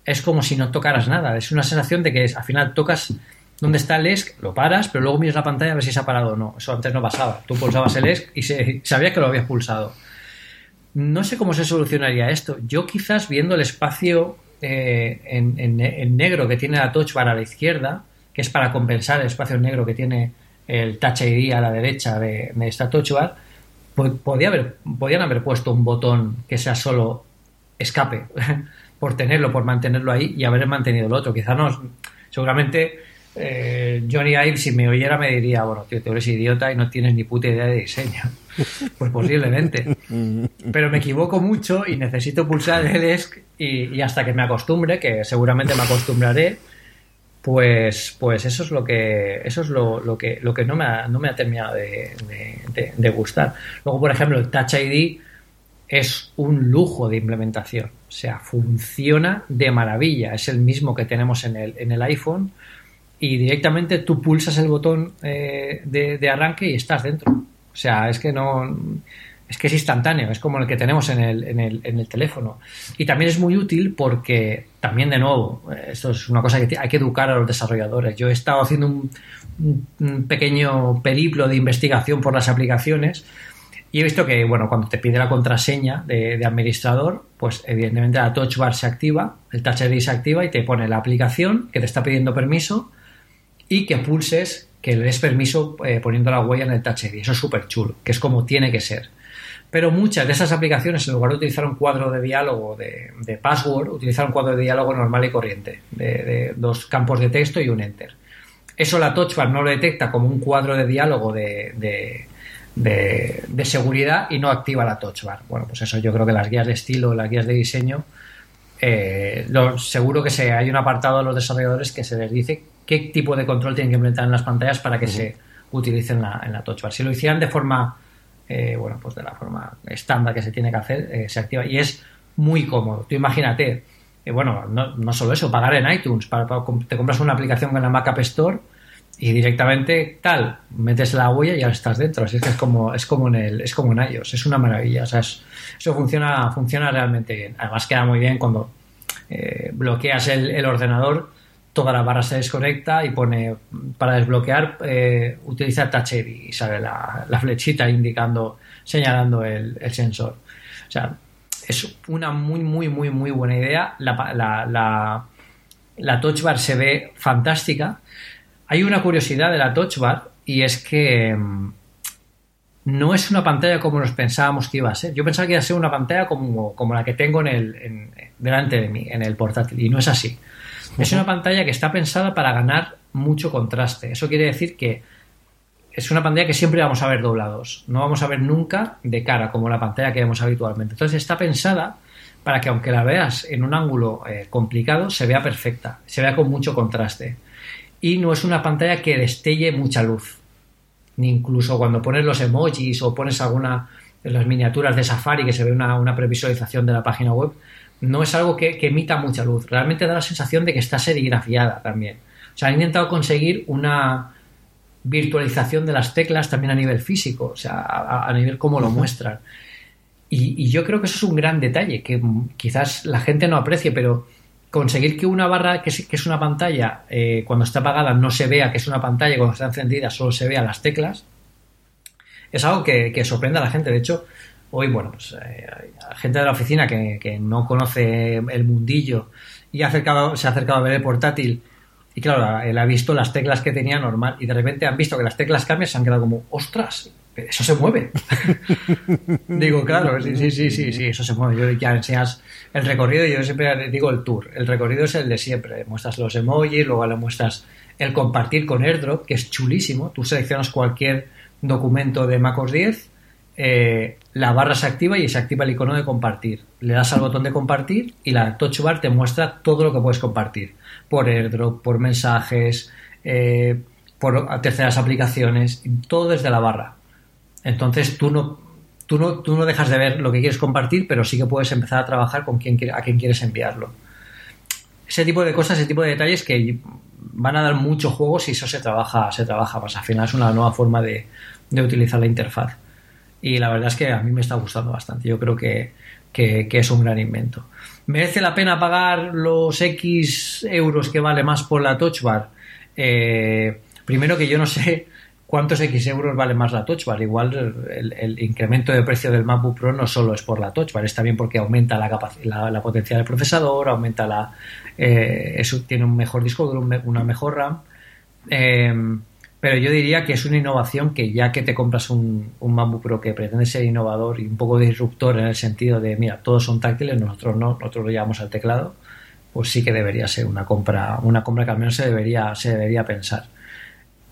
es como si no tocaras nada. Es una sensación de que al final tocas ¿Dónde está el ESC? Lo paras, pero luego miras la pantalla a ver si se ha parado o no. Eso antes no pasaba. Tú pulsabas el ESC y se, sabías que lo habías pulsado. No sé cómo se solucionaría esto. Yo quizás viendo el espacio eh, en, negro que tiene la touch bar a la izquierda, que es para compensar el espacio negro que tiene el Touch ID a la derecha de, esta touch bar, pues podía haber, podían haber puesto un botón que sea solo escape por tenerlo, por mantenerlo ahí y haber mantenido el otro. Quizás no, seguramente eh, Johnny Ive, si me oyera, me diría, bueno, tío, tú eres idiota y no tienes ni puta idea de diseño. Pues posiblemente. Pero me equivoco mucho y necesito pulsar el ESC y, hasta que me acostumbre, que seguramente me acostumbraré, pues, pues eso es lo que, eso es lo, que, lo que no me ha, no me ha terminado de, gustar. Luego, por ejemplo, el Touch ID es un lujo de implementación. O sea, funciona de maravilla. Es el mismo que tenemos en el, en el iPhone y directamente tú pulsas el botón eh, de, arranque y estás dentro. O sea, es que no. Es que es instantáneo, es como el que tenemos en el, en el, teléfono. Y también es muy útil porque, también de nuevo, esto es una cosa que hay que educar a los desarrolladores. Yo he estado haciendo un, un pequeño periplo de investigación por las aplicaciones y he visto que, bueno, cuando te pide la contraseña de, de, administrador, pues evidentemente la touch bar se activa, el touch ID se activa y te pone la aplicación que te está pidiendo permiso y que pulses, que le des permiso eh, poniendo la huella en el Touch ID. Eso es súper chulo, que es como tiene que ser. Pero muchas de esas aplicaciones, en lugar de utilizar un cuadro de diálogo de, password, utilizan un cuadro de diálogo normal y corriente, de, dos campos de texto y un enter. Eso la Touch Bar no lo detecta como un cuadro de diálogo de, de, seguridad y no activa la touch bar. Bueno, pues eso yo creo que las guías de estilo, las guías de diseño, eh, seguro que se, hay un apartado a los desarrolladores que se les dice qué tipo de control tienen que implementar en las pantallas para que se utilicen en la, touch bar. Si lo hicieran de forma, eh, bueno, pues de la forma estándar que se tiene que hacer, eh, se activa y es muy cómodo. Tú imagínate, eh, bueno, no, no, solo eso, pagar en iTunes, para, te compras una aplicación con la Mac App Store y directamente tal, metes la huella y ya estás dentro. Así es que es como, es como en el, es como en iOS, es una maravilla. O sea, eso funciona, funciona realmente bien. Además queda muy bien cuando bloqueas el, el ordenador toda la barra se desconecta y pone para desbloquear eh, utiliza Touch ID y sale la, flechita indicando, señalando el, sensor. O sea, es una muy, muy, muy, muy buena idea. La, la, la, Touch Bar se ve fantástica. Hay una curiosidad de la Touch Bar y es que mm, no es una pantalla como nos pensábamos que iba a ser. Yo pensaba que iba a ser una pantalla como, como la que tengo en el, delante de mí, en el portátil, y no es así. Es una pantalla que está pensada para ganar mucho contraste. Eso quiere decir que es una pantalla que siempre vamos a ver doblados. No vamos a ver nunca de cara, como la pantalla que vemos habitualmente. Entonces está pensada para que aunque la veas en un ángulo eh, complicado, se vea perfecta, se vea con mucho contraste. Y no es una pantalla que destelle mucha luz. Ni incluso cuando pones los emojis o pones alguna de las miniaturas de Safari que se ve una, una previsualización de la página web, no es algo que, que, emita mucha luz. Realmente da la sensación de que está serigrafiada también. O sea, han intentado conseguir una, virtualización de las teclas también a nivel físico, o sea, a, nivel como lo muestran. Y, yo creo que eso es un gran detalle que quizás la gente no aprecie, pero conseguir que una barra que es, que es una pantalla, eh, cuando está apagada no se vea que es una pantalla, cuando está encendida solo se vea las teclas, es algo que, sorprende a la gente. De hecho, hoy, bueno, pues eh, gente de la oficina que, no conoce el mundillo y se ha acercado a ver el portátil y claro, él ha visto las teclas que tenía normal y de repente han visto que las teclas cambian y se han quedado como, ostras, eso se mueve. digo, claro, sí, sí, sí, sí, sí, eso se mueve. Yo ya enseñas el recorrido, yo siempre digo el tour. El recorrido es el de siempre. Muestras los emojis, luego le muestras el compartir con AirDrop, que es chulísimo. Tú seleccionas cualquier documento de MacOS 10 eh, la barra se activa y se activa el icono de compartir. Le das al botón de compartir y la touch bar te muestra todo lo que puedes compartir. Por airdrop, por mensajes, eh, por terceras aplicaciones, todo desde la barra. Entonces tú no, tú, no, tú no dejas de ver lo que quieres compartir, pero sí que puedes empezar a trabajar con quien, a quien quieres enviarlo. Ese tipo de cosas, ese tipo de detalles que van a dar mucho juego si eso se trabaja, se trabaja más. Al final es una nueva forma de utilizar la interfaz y la verdad es que a mí me está gustando bastante. Yo creo que, es un gran invento. ¿Merece la pena pagar los X euros que vale más por la Touch Bar? Eh, primero que yo no sé cuántos X euros vale más la Touch Bar. Igual el, incremento de precio del MacBook Pro no solo es por la Touch Bar, es también porque aumenta la, la, la potencia del procesador, aumenta la... Eh, eso tiene un mejor disco una mejor RAM. Eh, pero yo diría que es una innovación que ya que te compras un, un que pretende ser innovador y un poco disruptor en el sentido de, mira, todos son táctiles, nosotros no, nosotros lo llevamos al teclado, pues sí que debería ser una compra, una compra que al menos se debería, se debería pensar.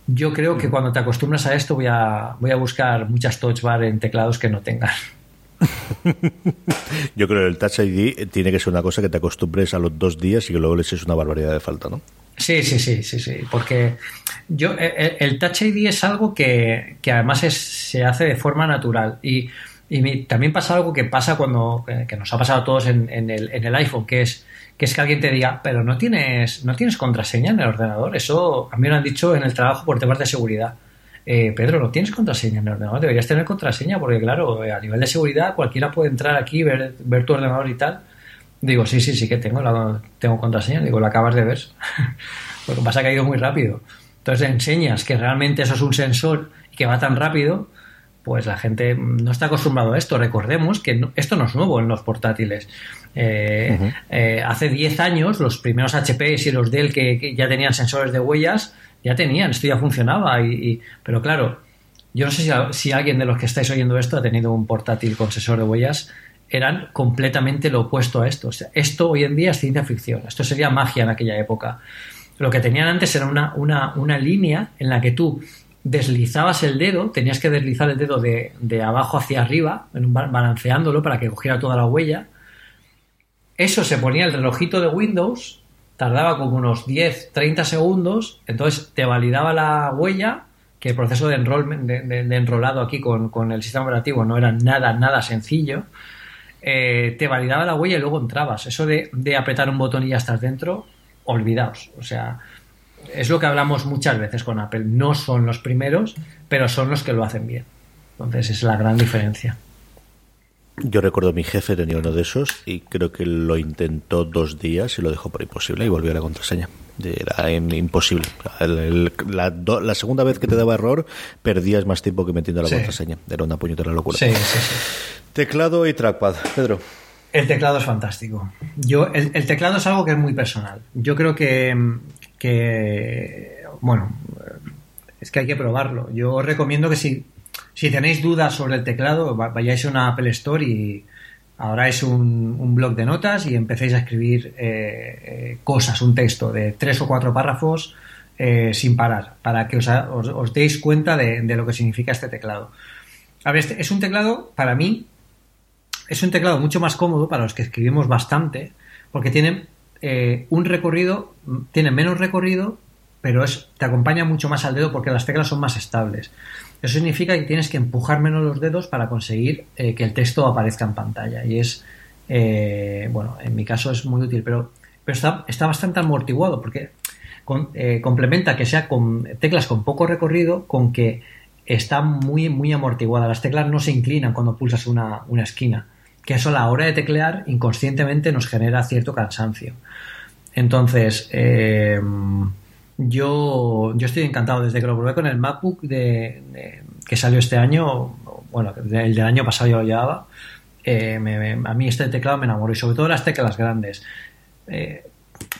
Yo creo que cuando te acostumbras a esto voy a, voy a buscar muchas touch bar en teclados que no tengan. Yo creo que el Touch ID tiene que ser una cosa que te acostumbres a los dos días y que luego les es una barbaridad de falta, ¿no? Sí, sí, sí, sí, sí, porque yo eh, eh, el, Touch ID es algo que, además se hace de forma natural y, también pasa algo que pasa cuando eh, que nos ha pasado a todos en, el, en, el, iPhone, que es que es que alguien te diga, pero no tienes no tienes contraseña en el ordenador. Eso a mí me lo han dicho en el trabajo por temas de seguridad. Pedro, no tienes contraseña en el ordenador, deberías tener contraseña porque claro, a nivel de seguridad cualquiera puede entrar aquí, ver, ver tu ordenador y tal Digo, sí, sí, sí que tengo, la, tengo contraseña. Digo, la acabas de ver. Lo que pasa es que ha ido muy rápido. Entonces enseñas que realmente eso es un sensor y que va tan rápido, pues la gente no está acostumbrado a esto. Recordemos que esto no es nuevo en los portátiles. Eh, eh, hace 10 años los primeros HP y los Dell que, ya tenían sensores de huellas, ya tenían, esto ya funcionaba. Y, pero claro, yo no sé si, si alguien de los que estáis oyendo esto ha tenido un portátil con sensor de huellas eran completamente lo opuesto a esto. esto hoy en día es ciencia ficción, esto sería magia en aquella época. Lo que tenían antes era una, una, línea en la que tú deslizabas el dedo, tenías que deslizar el dedo de, abajo hacia arriba, balanceándolo para que cogiera toda la huella. Eso se ponía el relojito de Windows, tardaba como unos 10, 30 segundos, entonces te validaba la huella, que el proceso de, de, enrolado aquí con, con, el sistema operativo no era nada, nada sencillo. Eh, te validaba la huella y luego entrabas. Eso de, apretar un botón y ya estás dentro, olvidaos. O sea, es lo que hablamos muchas veces con Apple. No son los primeros, pero son los que lo hacen bien. Entonces es la gran diferencia. Yo recuerdo mi jefe tenía uno de esos y creo que lo intentó dos días y lo dejó por imposible y volvió a la contraseña. Era imposible. la, segunda vez que te daba error perdías más tiempo que metiendo la contraseña. Era una puñetera locura. Sí, sí, sí. Teclado y trackpad, Pedro. El teclado es fantástico. Yo, el, teclado es algo que es muy personal. Yo creo que, que, bueno, es que hay que probarlo. Yo os recomiendo que si, si tenéis dudas sobre el teclado, vayáis a una Apple Store y abráis un, un blog de notas y empecéis a escribir eh, eh, cosas, un texto de tres o cuatro párrafos eh, sin parar, para que os, os, deis cuenta de, de, lo que significa este teclado. A ver, este es un teclado, para mí, es un teclado mucho más cómodo para los que escribimos bastante, porque tiene eh, un recorrido, tiene menos recorrido, pero es, te acompaña mucho más al dedo porque las teclas son más estables. Eso significa que tienes que empujar menos los dedos para conseguir eh, que el texto aparezca en pantalla. Y es, eh, bueno, en mi caso es muy útil, pero, está, está bastante amortiguado porque complementa que sea con teclas con poco recorrido con que está muy, muy amortiguada. Las teclas no se inclinan cuando pulsas una, una esquina que eso a la hora de teclear inconscientemente nos genera cierto cansancio. Entonces, eh, yo, yo estoy encantado desde que lo probé con el MacBook de, que salió este año, bueno, el del año pasado yo lo llevaba. Eh, a mí este teclado me enamoró y sobre todo las teclas grandes. Eh,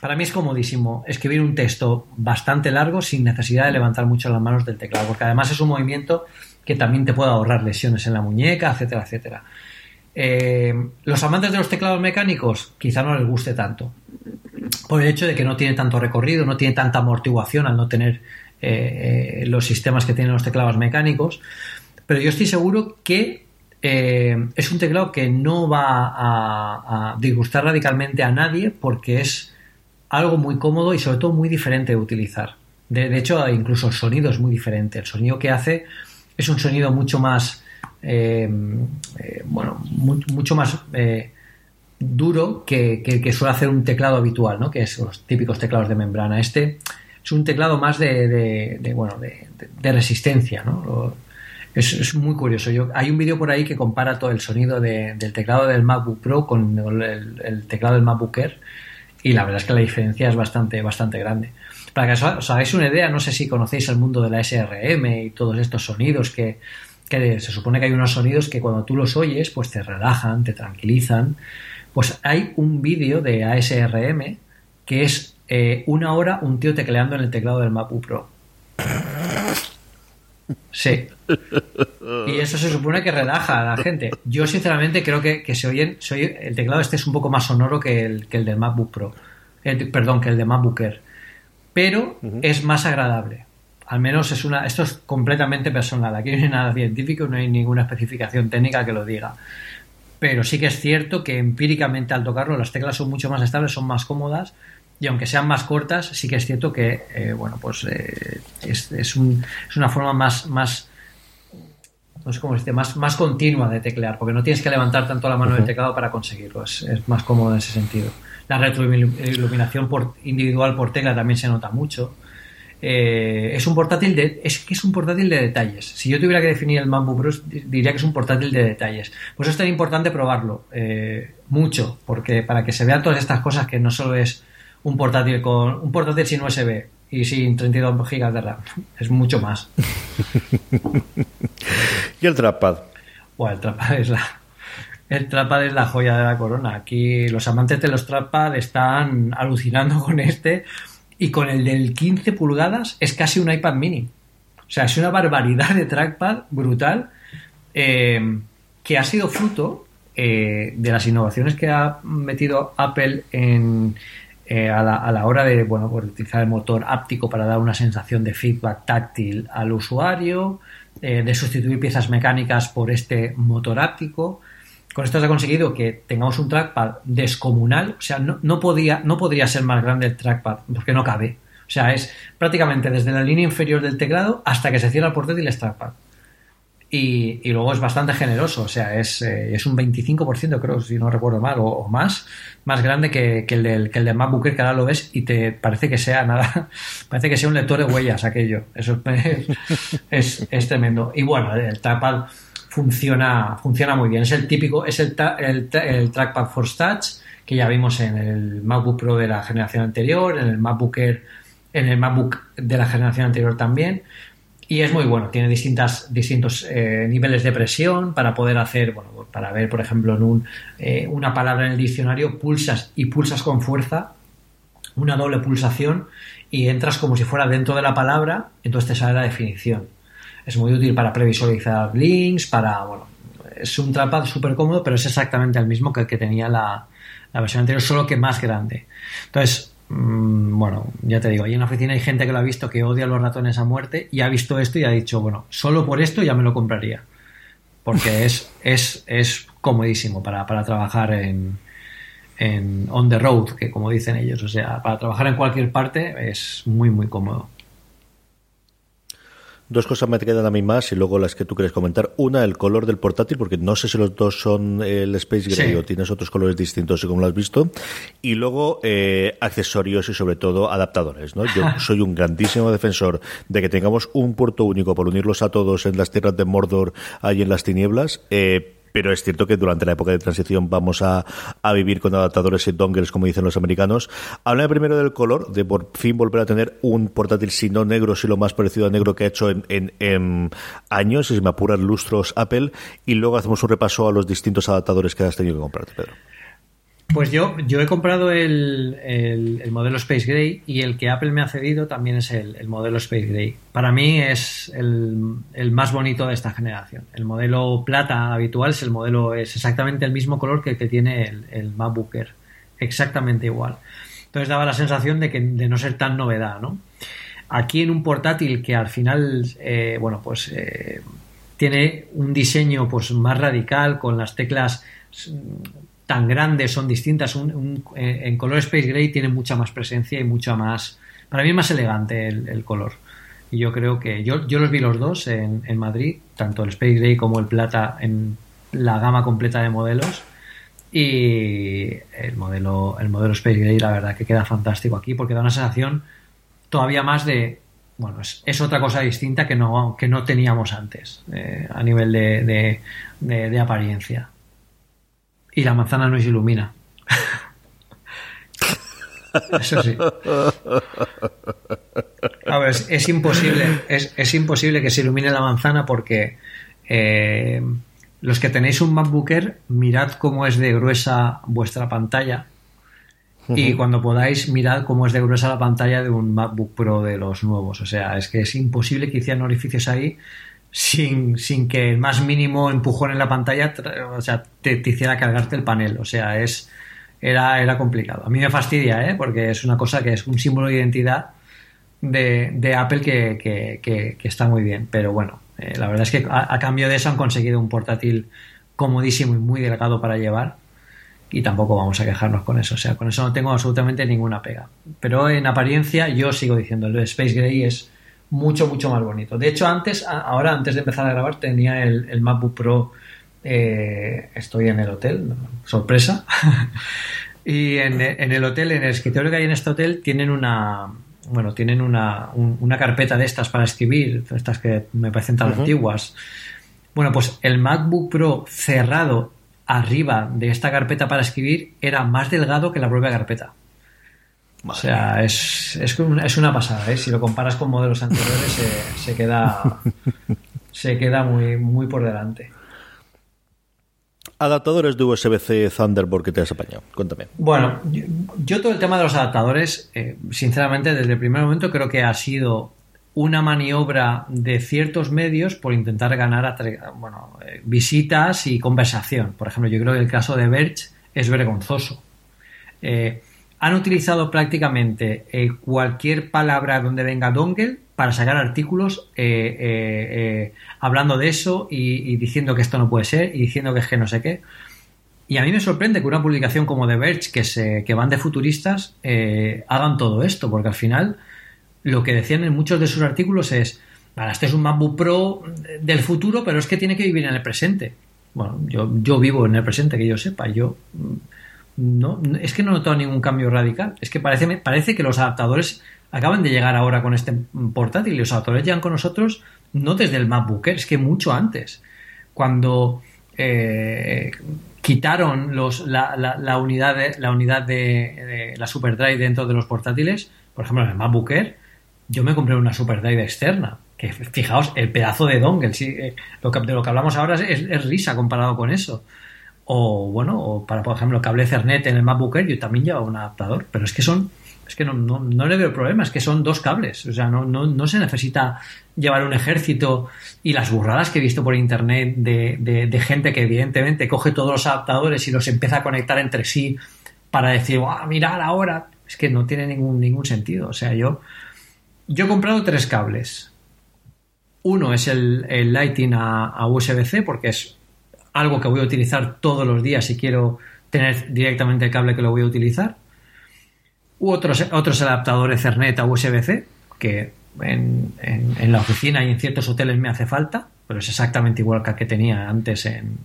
para mí es comodísimo escribir un texto bastante largo sin necesidad de levantar mucho las manos del teclado, porque además es un movimiento que también te puede ahorrar lesiones en la muñeca, etcétera, etcétera. Eh, los amantes de los teclados mecánicos quizá no les guste tanto, por el hecho de que no tiene tanto recorrido, no tiene tanta amortiguación al no tener eh, eh, los sistemas que tienen los teclados mecánicos, pero yo estoy seguro que es un teclado que no va a, disgustar radicalmente a nadie porque es algo muy cómodo y sobre todo muy diferente de utilizar. de hecho, incluso el sonido es muy diferente. El sonido que hace es un sonido mucho más eh, eh, bueno, mucho más eh, duro que, suele hacer un teclado habitual, ¿no? que es los típicos teclados de membrana. Este es un teclado más de, bueno, de, resistencia. ¿no? Es, muy curioso. Yo, hay un vídeo por ahí que compara todo el sonido del teclado del MacBook Pro con el, teclado del MacBook Air y la verdad es que la diferencia es bastante, bastante grande. Para que os hagáis una idea, no sé si conocéis el mundo de la SRM y todos estos sonidos que, que se supone que hay unos sonidos que cuando tú los oyes, pues te relajan, te tranquilizan. Pues hay un vídeo de ASRM que es eh, una hora un tío tecleando en el teclado del MacBook Pro. Sí. Y eso se supone que relaja a la gente. Yo sinceramente creo que, se oyen, el teclado este es un poco más sonoro que el, que el del MacBook Pro. perdón, que el de MacBook Air. Pero es más agradable al menos es una, esto es completamente personal, aquí no hay nada científico, no hay ninguna especificación técnica que lo diga. Pero sí que es cierto que empíricamente al tocarlo las teclas son mucho más estables, son más cómodas y aunque sean más cortas, sí que es cierto que, eh, bueno, pues eh, es, es, un, es, una forma más, más no sé cómo más, más continua de teclear, porque no tienes que levantar tanto la mano del teclado para conseguirlo, es, es, más cómodo en ese sentido. La retroiluminación por, individual por tecla también se nota mucho. Eh, es un portátil de es que es un portátil de detalles. Si yo tuviera que definir el MacBook Pro, diría que es un portátil de detalles. Pues es tan importante probarlo eh, mucho, porque para que se vean todas estas cosas que no solo es un portátil con un portátil sin USB y sin 32 GB de RAM, es mucho más. ¿Y el trackpad? Bueno, el trackpad es la el trackpad es la joya de la corona. Aquí los amantes de los trackpad están alucinando con este y con el del 15 pulgadas es casi un iPad mini. O sea, es una barbaridad de trackpad brutal eh, que ha sido fruto eh, de las innovaciones que ha metido Apple en, eh, a, la, hora de bueno, utilizar el motor áptico para dar una sensación de feedback táctil al usuario, de sustituir piezas mecánicas por este motor áptico con esto se ha conseguido que tengamos un trackpad descomunal, o sea, no, podía, no podría ser más grande el trackpad, porque no cabe. O sea, es prácticamente desde la línea inferior del teclado hasta que se cierra el portátil el trackpad. Y, y, luego es bastante generoso, o sea, es, eh, es un 25%, creo, si no recuerdo mal, o, más, más grande que, el del, que el de MacBook que ahora lo ves y te parece que sea nada, parece que sea un lector de huellas aquello. Eso es, es, es tremendo. Y bueno, el trackpad funciona, funciona muy bien. Es el típico, es el, el, Trackpad Force Touch que ya vimos en el MacBook Pro de la generación anterior, en el MacBook en el MacBook de la generación anterior también. y es muy bueno, tiene distintas, distintos eh, niveles de presión para poder hacer, bueno, para ver, por ejemplo, en un, eh, una palabra en el diccionario, pulsas y pulsas con fuerza, una doble pulsación y entras como si fuera dentro de la palabra, entonces te sale la definición. Es muy útil para previsualizar links, para, bueno, es un trackpad súper cómodo, pero es exactamente el mismo que el que tenía la, la versión anterior, solo que más grande. Entonces, mm, bueno, ya te digo, ahí en la oficina hay gente que lo ha visto que odia los ratones a muerte y ha visto esto y ha dicho, bueno, solo por esto ya me lo compraría. Porque es, es, es comodísimo para, para trabajar en, en on the road, que como dicen ellos, o sea, para trabajar en cualquier parte es muy, muy cómodo. Dos cosas me quedan a mí más y luego las que tú quieres comentar. Una, el color del portátil, porque no sé si los dos son el Space Gray o tienes otros colores distintos, según lo has visto. Y luego, eh, accesorios y sobre todo adaptadores. ¿no? Yo soy un grandísimo defensor de que tengamos un puerto único por unirlos a todos en las tierras de Mordor, ahí en las tinieblas. Eh, pero es cierto que durante la época de transición vamos a, vivir con adaptadores y dongles, como dicen los americanos. Habla primero del color, de por fin volver a tener un portátil, si no negro, si lo más parecido a negro que ha hecho en, en, en años, si me apuran lustros Apple, y luego hacemos un repaso a los distintos adaptadores que has tenido que comprarte, Pedro. Pues yo, yo he comprado el, el, modelo Space Gray y el que Apple me ha cedido también es el, modelo Space Gray. Para mí es el, más bonito de esta generación. El modelo plata habitual es el modelo, es exactamente el mismo color que el que tiene el, MacBook Air. Exactamente igual. Entonces daba la sensación de, que, de no ser tan novedad, ¿no? Aquí en un portátil que al final, eh, bueno, pues eh, tiene un diseño pues más radical con las teclas tan grandes, son distintas. Eh, en color Space Gray tiene mucha más presencia y mucha más. Para mí es más elegante el, color. Y yo creo que. Yo, yo los vi los dos en, Madrid, tanto el Space Gray como el Plata, en la gama completa de modelos. Y el modelo, el modelo Space Gray, la verdad que queda fantástico aquí porque da una sensación todavía más de. Bueno, es, otra cosa distinta que no, que no teníamos antes eh, a nivel de, de apariencia y la manzana no se ilumina. Eso sí. A ver, es, imposible, es, imposible que se ilumine la manzana porque eh, los que tenéis un MacBooker, mirad cómo es de gruesa vuestra pantalla y cuando podáis mirad cómo es de gruesa la pantalla de un MacBook Pro de los nuevos. O sea, es que es imposible que hicieran orificios ahí sin, sin que el más mínimo empujón en la pantalla o sea, te, hiciera cargarte el panel. O sea, es era, era complicado. A mí me fastidia, ¿eh? porque es una cosa que es un símbolo de identidad de, de Apple que, que, que, está muy bien. Pero bueno, eh, la verdad es que a, cambio de eso han conseguido un portátil comodísimo y muy delgado para llevar. Y tampoco vamos a quejarnos con eso. O sea, con eso no tengo absolutamente ninguna pega. Pero en apariencia yo sigo diciendo, el Space Gray es mucho, mucho más bonito. De hecho, antes, ahora, antes de empezar a grabar, tenía el, MacBook Pro. Eh, estoy en el hotel, sorpresa. y en, el hotel, en el escritorio que hay en este hotel, tienen una. Bueno, tienen una, una carpeta de estas para escribir, estas que me parecen tan antiguas. Bueno, pues el MacBook Pro cerrado arriba de esta carpeta para escribir era más delgado que la propia carpeta. O sea, es, es, es, una pasada, ¿eh? Si lo comparas con modelos anteriores, se, queda, se queda muy, muy por delante. Adaptadores de USB-C Thunderbolt que te has apañado. Cuéntame. Bueno, yo, todo el tema de los adaptadores, eh, sinceramente, desde el primer momento creo que ha sido una maniobra de ciertos medios por intentar ganar bueno, eh, visitas y conversación. Por ejemplo, yo creo que el caso de Verge es vergonzoso. Eh, han utilizado prácticamente eh, cualquier palabra donde venga dongle para sacar artículos eh, eh, hablando de eso y, diciendo que esto no puede ser y diciendo que es que no sé qué. Y a mí me sorprende que una publicación como The Verge, que, se, que van de futuristas, hagan todo esto, porque al final lo que decían en muchos de sus artículos es, este es un MacBook Pro del futuro, pero es que tiene que vivir en el presente. Bueno, yo, yo vivo en el presente, que yo sepa, yo no, es que no he notado ningún cambio radical. Es que parece, parece que los adaptadores acaban de llegar ahora con este portátil y los adaptadores llegan con nosotros no desde el MacBook es que mucho antes. Cuando eh, quitaron los, la, unidad, de, la unidad de, la SuperDrive dentro de los portátiles, por ejemplo en el MacBook yo me compré una SuperDrive externa Que fijaos, el pedazo de dongle, sí, eh, lo que, de lo que hablamos ahora es, risa comparado con eso. O bueno, o para por ejemplo cable Ethernet en el MacBook yo también llevo un adaptador, pero es que son es que no, no, le veo problema, es que son dos cables. O sea, no, no, no, se necesita llevar un ejército y las burradas que he visto por internet de, de, gente que evidentemente coge todos los adaptadores y los empieza a conectar entre sí para decir, ah, mirad ahora. Es que no tiene ningún, ningún sentido. O sea, yo, yo he comprado tres cables. Uno es el, el Lighting a, a USB-C porque es algo que voy a utilizar todos los días si quiero tener directamente el cable que lo voy a utilizar u otros, otros adaptadores Ethernet a USB-C, que en, la oficina y en ciertos hoteles me hace falta, pero es exactamente igual que el que tenía antes en,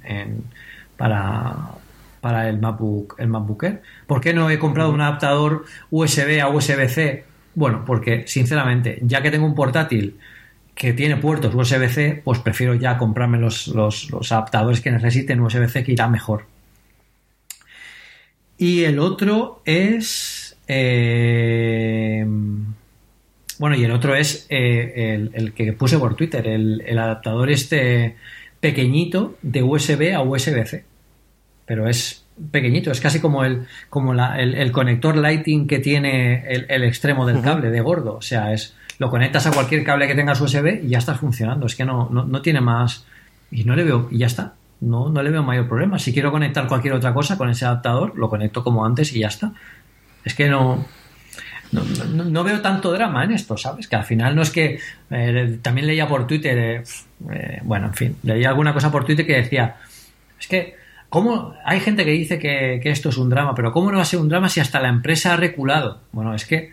para, para el MacBook, el. ¿Por qué no he comprado un adaptador USB a USB-C? Bueno, porque sinceramente, ya que tengo un portátil que tiene puertos USB-C, pues prefiero ya comprarme los, los, los adaptadores que necesiten USB-C que irá mejor. Y el otro es eh, bueno, y el otro es eh, el, que puse por Twitter, el, adaptador este pequeñito de USB a USB-C. Pero es pequeñito, es casi como el, como el, conector Lighting que tiene el, extremo del cable, de gordo. O sea, es lo conectas a cualquier cable que tengas USB y ya está funcionando. Es que no, no, tiene más. Y no le veo, y ya está. No, no le veo mayor problema. Si quiero conectar cualquier otra cosa con ese adaptador, lo conecto como antes y ya está. Es que no, no, veo tanto drama en esto, ¿sabes? Que al final no es que. Eh, también leía por Twitter. Eh, eh, bueno, en fin, leía alguna cosa por Twitter que decía. Es que. ¿Cómo? Hay gente que dice que, esto es un drama, pero ¿cómo no va a ser un drama si hasta la empresa ha reculado? Bueno, es que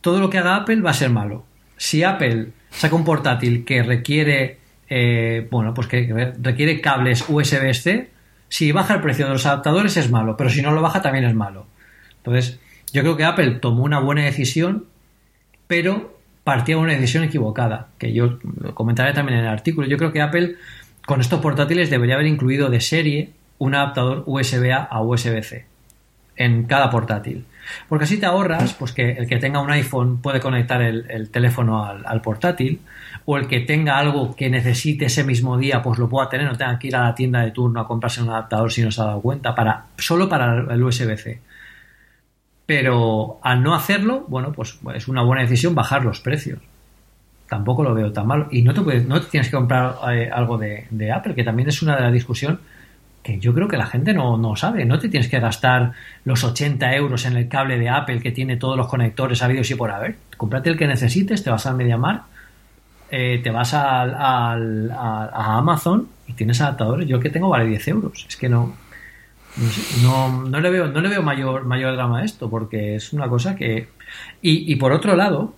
todo lo que haga Apple va a ser malo. Si Apple saca un portátil que requiere. bueno, pues que requiere cables USB-C, si baja el precio de los adaptadores es malo, pero si no lo baja también es malo. Entonces, yo creo que Apple tomó una buena decisión, pero partía de una decisión equivocada, que yo comentaré también en el artículo. Yo creo que Apple con estos portátiles debería haber incluido de serie un adaptador USB-A a USB-C en cada portátil. Porque así te ahorras pues que el que tenga un iPhone puede conectar el, teléfono al, portátil o el que tenga algo que necesite ese mismo día pues lo pueda tener, no tenga que ir a la tienda de turno a comprarse un adaptador si no se ha dado cuenta, para, solo para el USB-C pero al no hacerlo, bueno, pues es una buena decisión bajar los precios. Tampoco lo veo tan mal. Y no te, puedes, no tienes que comprar eh, algo de, Apple, que también es una de las discusiones que yo creo que la gente no, no, sabe. No te tienes que gastar los 80 euros en el cable de Apple que tiene todos los conectores habidos y por haber. Cómprate el que necesites, te vas al MediaMarkt, eh, te vas al, al, a, Amazon y tienes adaptadores. Yo que tengo vale 10 euros. Es que no, no, no, le veo, no le veo mayor, mayor drama a esto, porque es una cosa que. Y, por otro lado,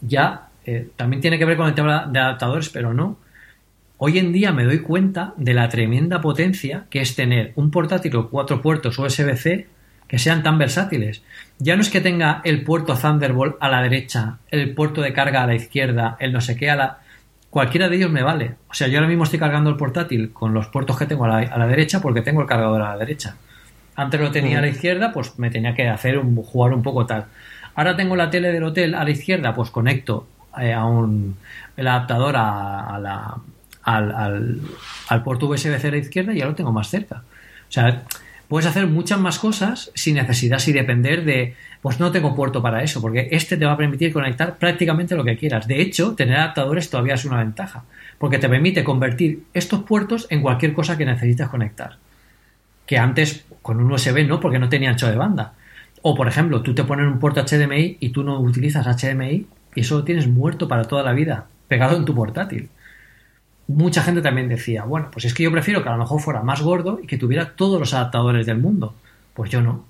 ya eh, también tiene que ver con el tema de adaptadores, pero no. Hoy en día me doy cuenta de la tremenda potencia que es tener un portátil o cuatro puertos USB-C que sean tan versátiles. Ya no es que tenga el puerto Thunderbolt a la derecha, el puerto de carga a la izquierda, el no sé qué a la cualquiera de ellos me vale. O sea, yo ahora mismo estoy cargando el portátil con los puertos que tengo a la, derecha porque tengo el cargador a la derecha. Antes lo tenía a la mm. izquierda, pues me tenía que hacer un, jugar un poco tal. Ahora tengo la tele del hotel a la izquierda, pues conecto eh, a un, el adaptador a, la, al, al, puerto USB-C a la izquierda y ya lo tengo más cerca. O sea, puedes hacer muchas más cosas sin necesidad, sin depender de, pues no tengo puerto para eso, porque este te va a permitir conectar prácticamente lo que quieras. De hecho, tener adaptadores todavía es una ventaja, porque te permite convertir estos puertos en cualquier cosa que necesites conectar. Que antes con un USB no, porque no tenía ancho de banda. O por ejemplo, tú te pones un puerto HDMI y tú no utilizas HDMI y eso lo tienes muerto para toda la vida, pegado en tu portátil mucha gente también decía, bueno, pues es que yo prefiero que a lo mejor fuera más gordo y que tuviera todos los adaptadores del mundo. Pues yo no.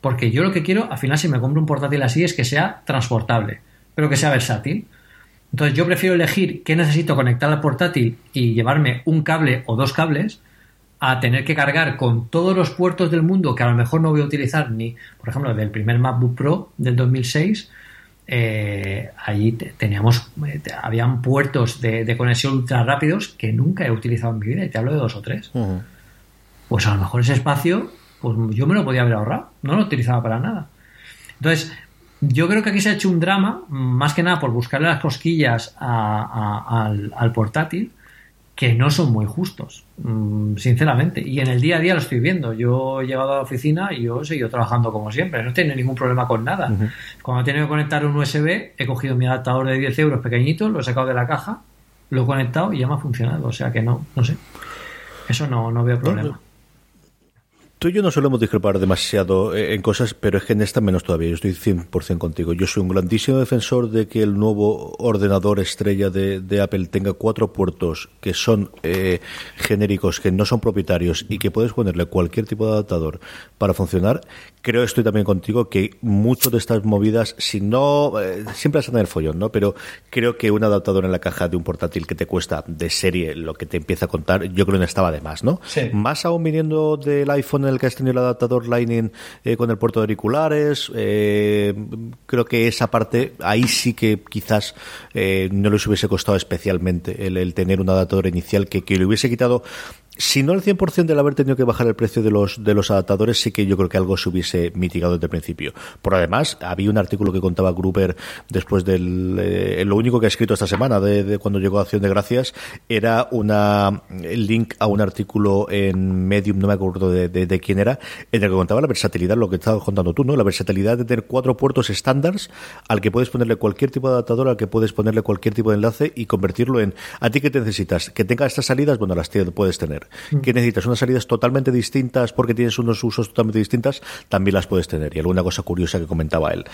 Porque yo lo que quiero, al final, si me compro un portátil así, es que sea transportable, pero que sea versátil. Entonces yo prefiero elegir qué necesito conectar al portátil y llevarme un cable o dos cables a tener que cargar con todos los puertos del mundo que a lo mejor no voy a utilizar ni, por ejemplo, del primer MacBook Pro del 2006 eh, allí teníamos, eh, habían puertos de, conexión ultra rápidos que nunca he utilizado en mi vida, y te hablo de dos o tres. Pues a lo mejor ese espacio, pues yo me lo podía haber ahorrado, no lo utilizaba para nada. Entonces, yo creo que aquí se ha hecho un drama, más que nada por buscarle las cosquillas al, portátil, que no son muy justos, mm, sinceramente. Y en el día a día lo estoy viendo. Yo he llegado a la oficina y yo he seguido trabajando como siempre. No he tenido ningún problema con nada. Cuando he tenido que conectar un USB, he cogido mi adaptador de 10 euros pequeñito, lo he sacado de la caja, lo he conectado y ya me ha funcionado. O sea que no, no sé. Eso no, no veo problema. Tú y yo no solemos discrepar demasiado eh, en cosas, pero es que en esta menos todavía. Yo estoy 100% contigo. Yo soy un grandísimo defensor de que el nuevo ordenador estrella de, Apple tenga cuatro puertos que son eh, genéricos, que no son propietarios y que puedes ponerle cualquier tipo de adaptador para funcionar. Creo, estoy también contigo, que muchas de estas movidas, si no, eh, siempre vas a tener follón, ¿no? Pero creo que un adaptador en la caja de un portátil que te cuesta de serie lo que te empieza a contar, yo creo que no estaba de más, ¿no? Más aún viniendo del iPhone en el que has tenido el adaptador Lightning eh, con el puerto de auriculares. Eh, creo que esa parte, ahí sí que quizás no les hubiese costado especialmente el, tener un adaptador inicial que, que le hubiese quitado si no el 100% del haber tenido que bajar el precio de los, de los adaptadores, sí que yo creo que algo se hubiese mitigado desde el principio. Por además, había un artículo que contaba Gruber después del. Eh, lo único que ha escrito esta semana, de, cuando llegó a Acción de Gracias, era una el link a un artículo en Medium, no me acuerdo de, quién era, en el que contaba la versatilidad, lo que estabas contando tú, ¿no? La versatilidad de tener cuatro puertos estándares al que puedes ponerle cualquier tipo de adaptador, al que puedes ponerle cualquier tipo de enlace y convertirlo en. ¿A ti qué te necesitas? Que tenga estas salidas, bueno, las puedes tener Mm. que necesitas unas salidas totalmente distintas porque tienes unos usos totalmente distintas, también las puedes tener. Y alguna cosa curiosa que comentaba él.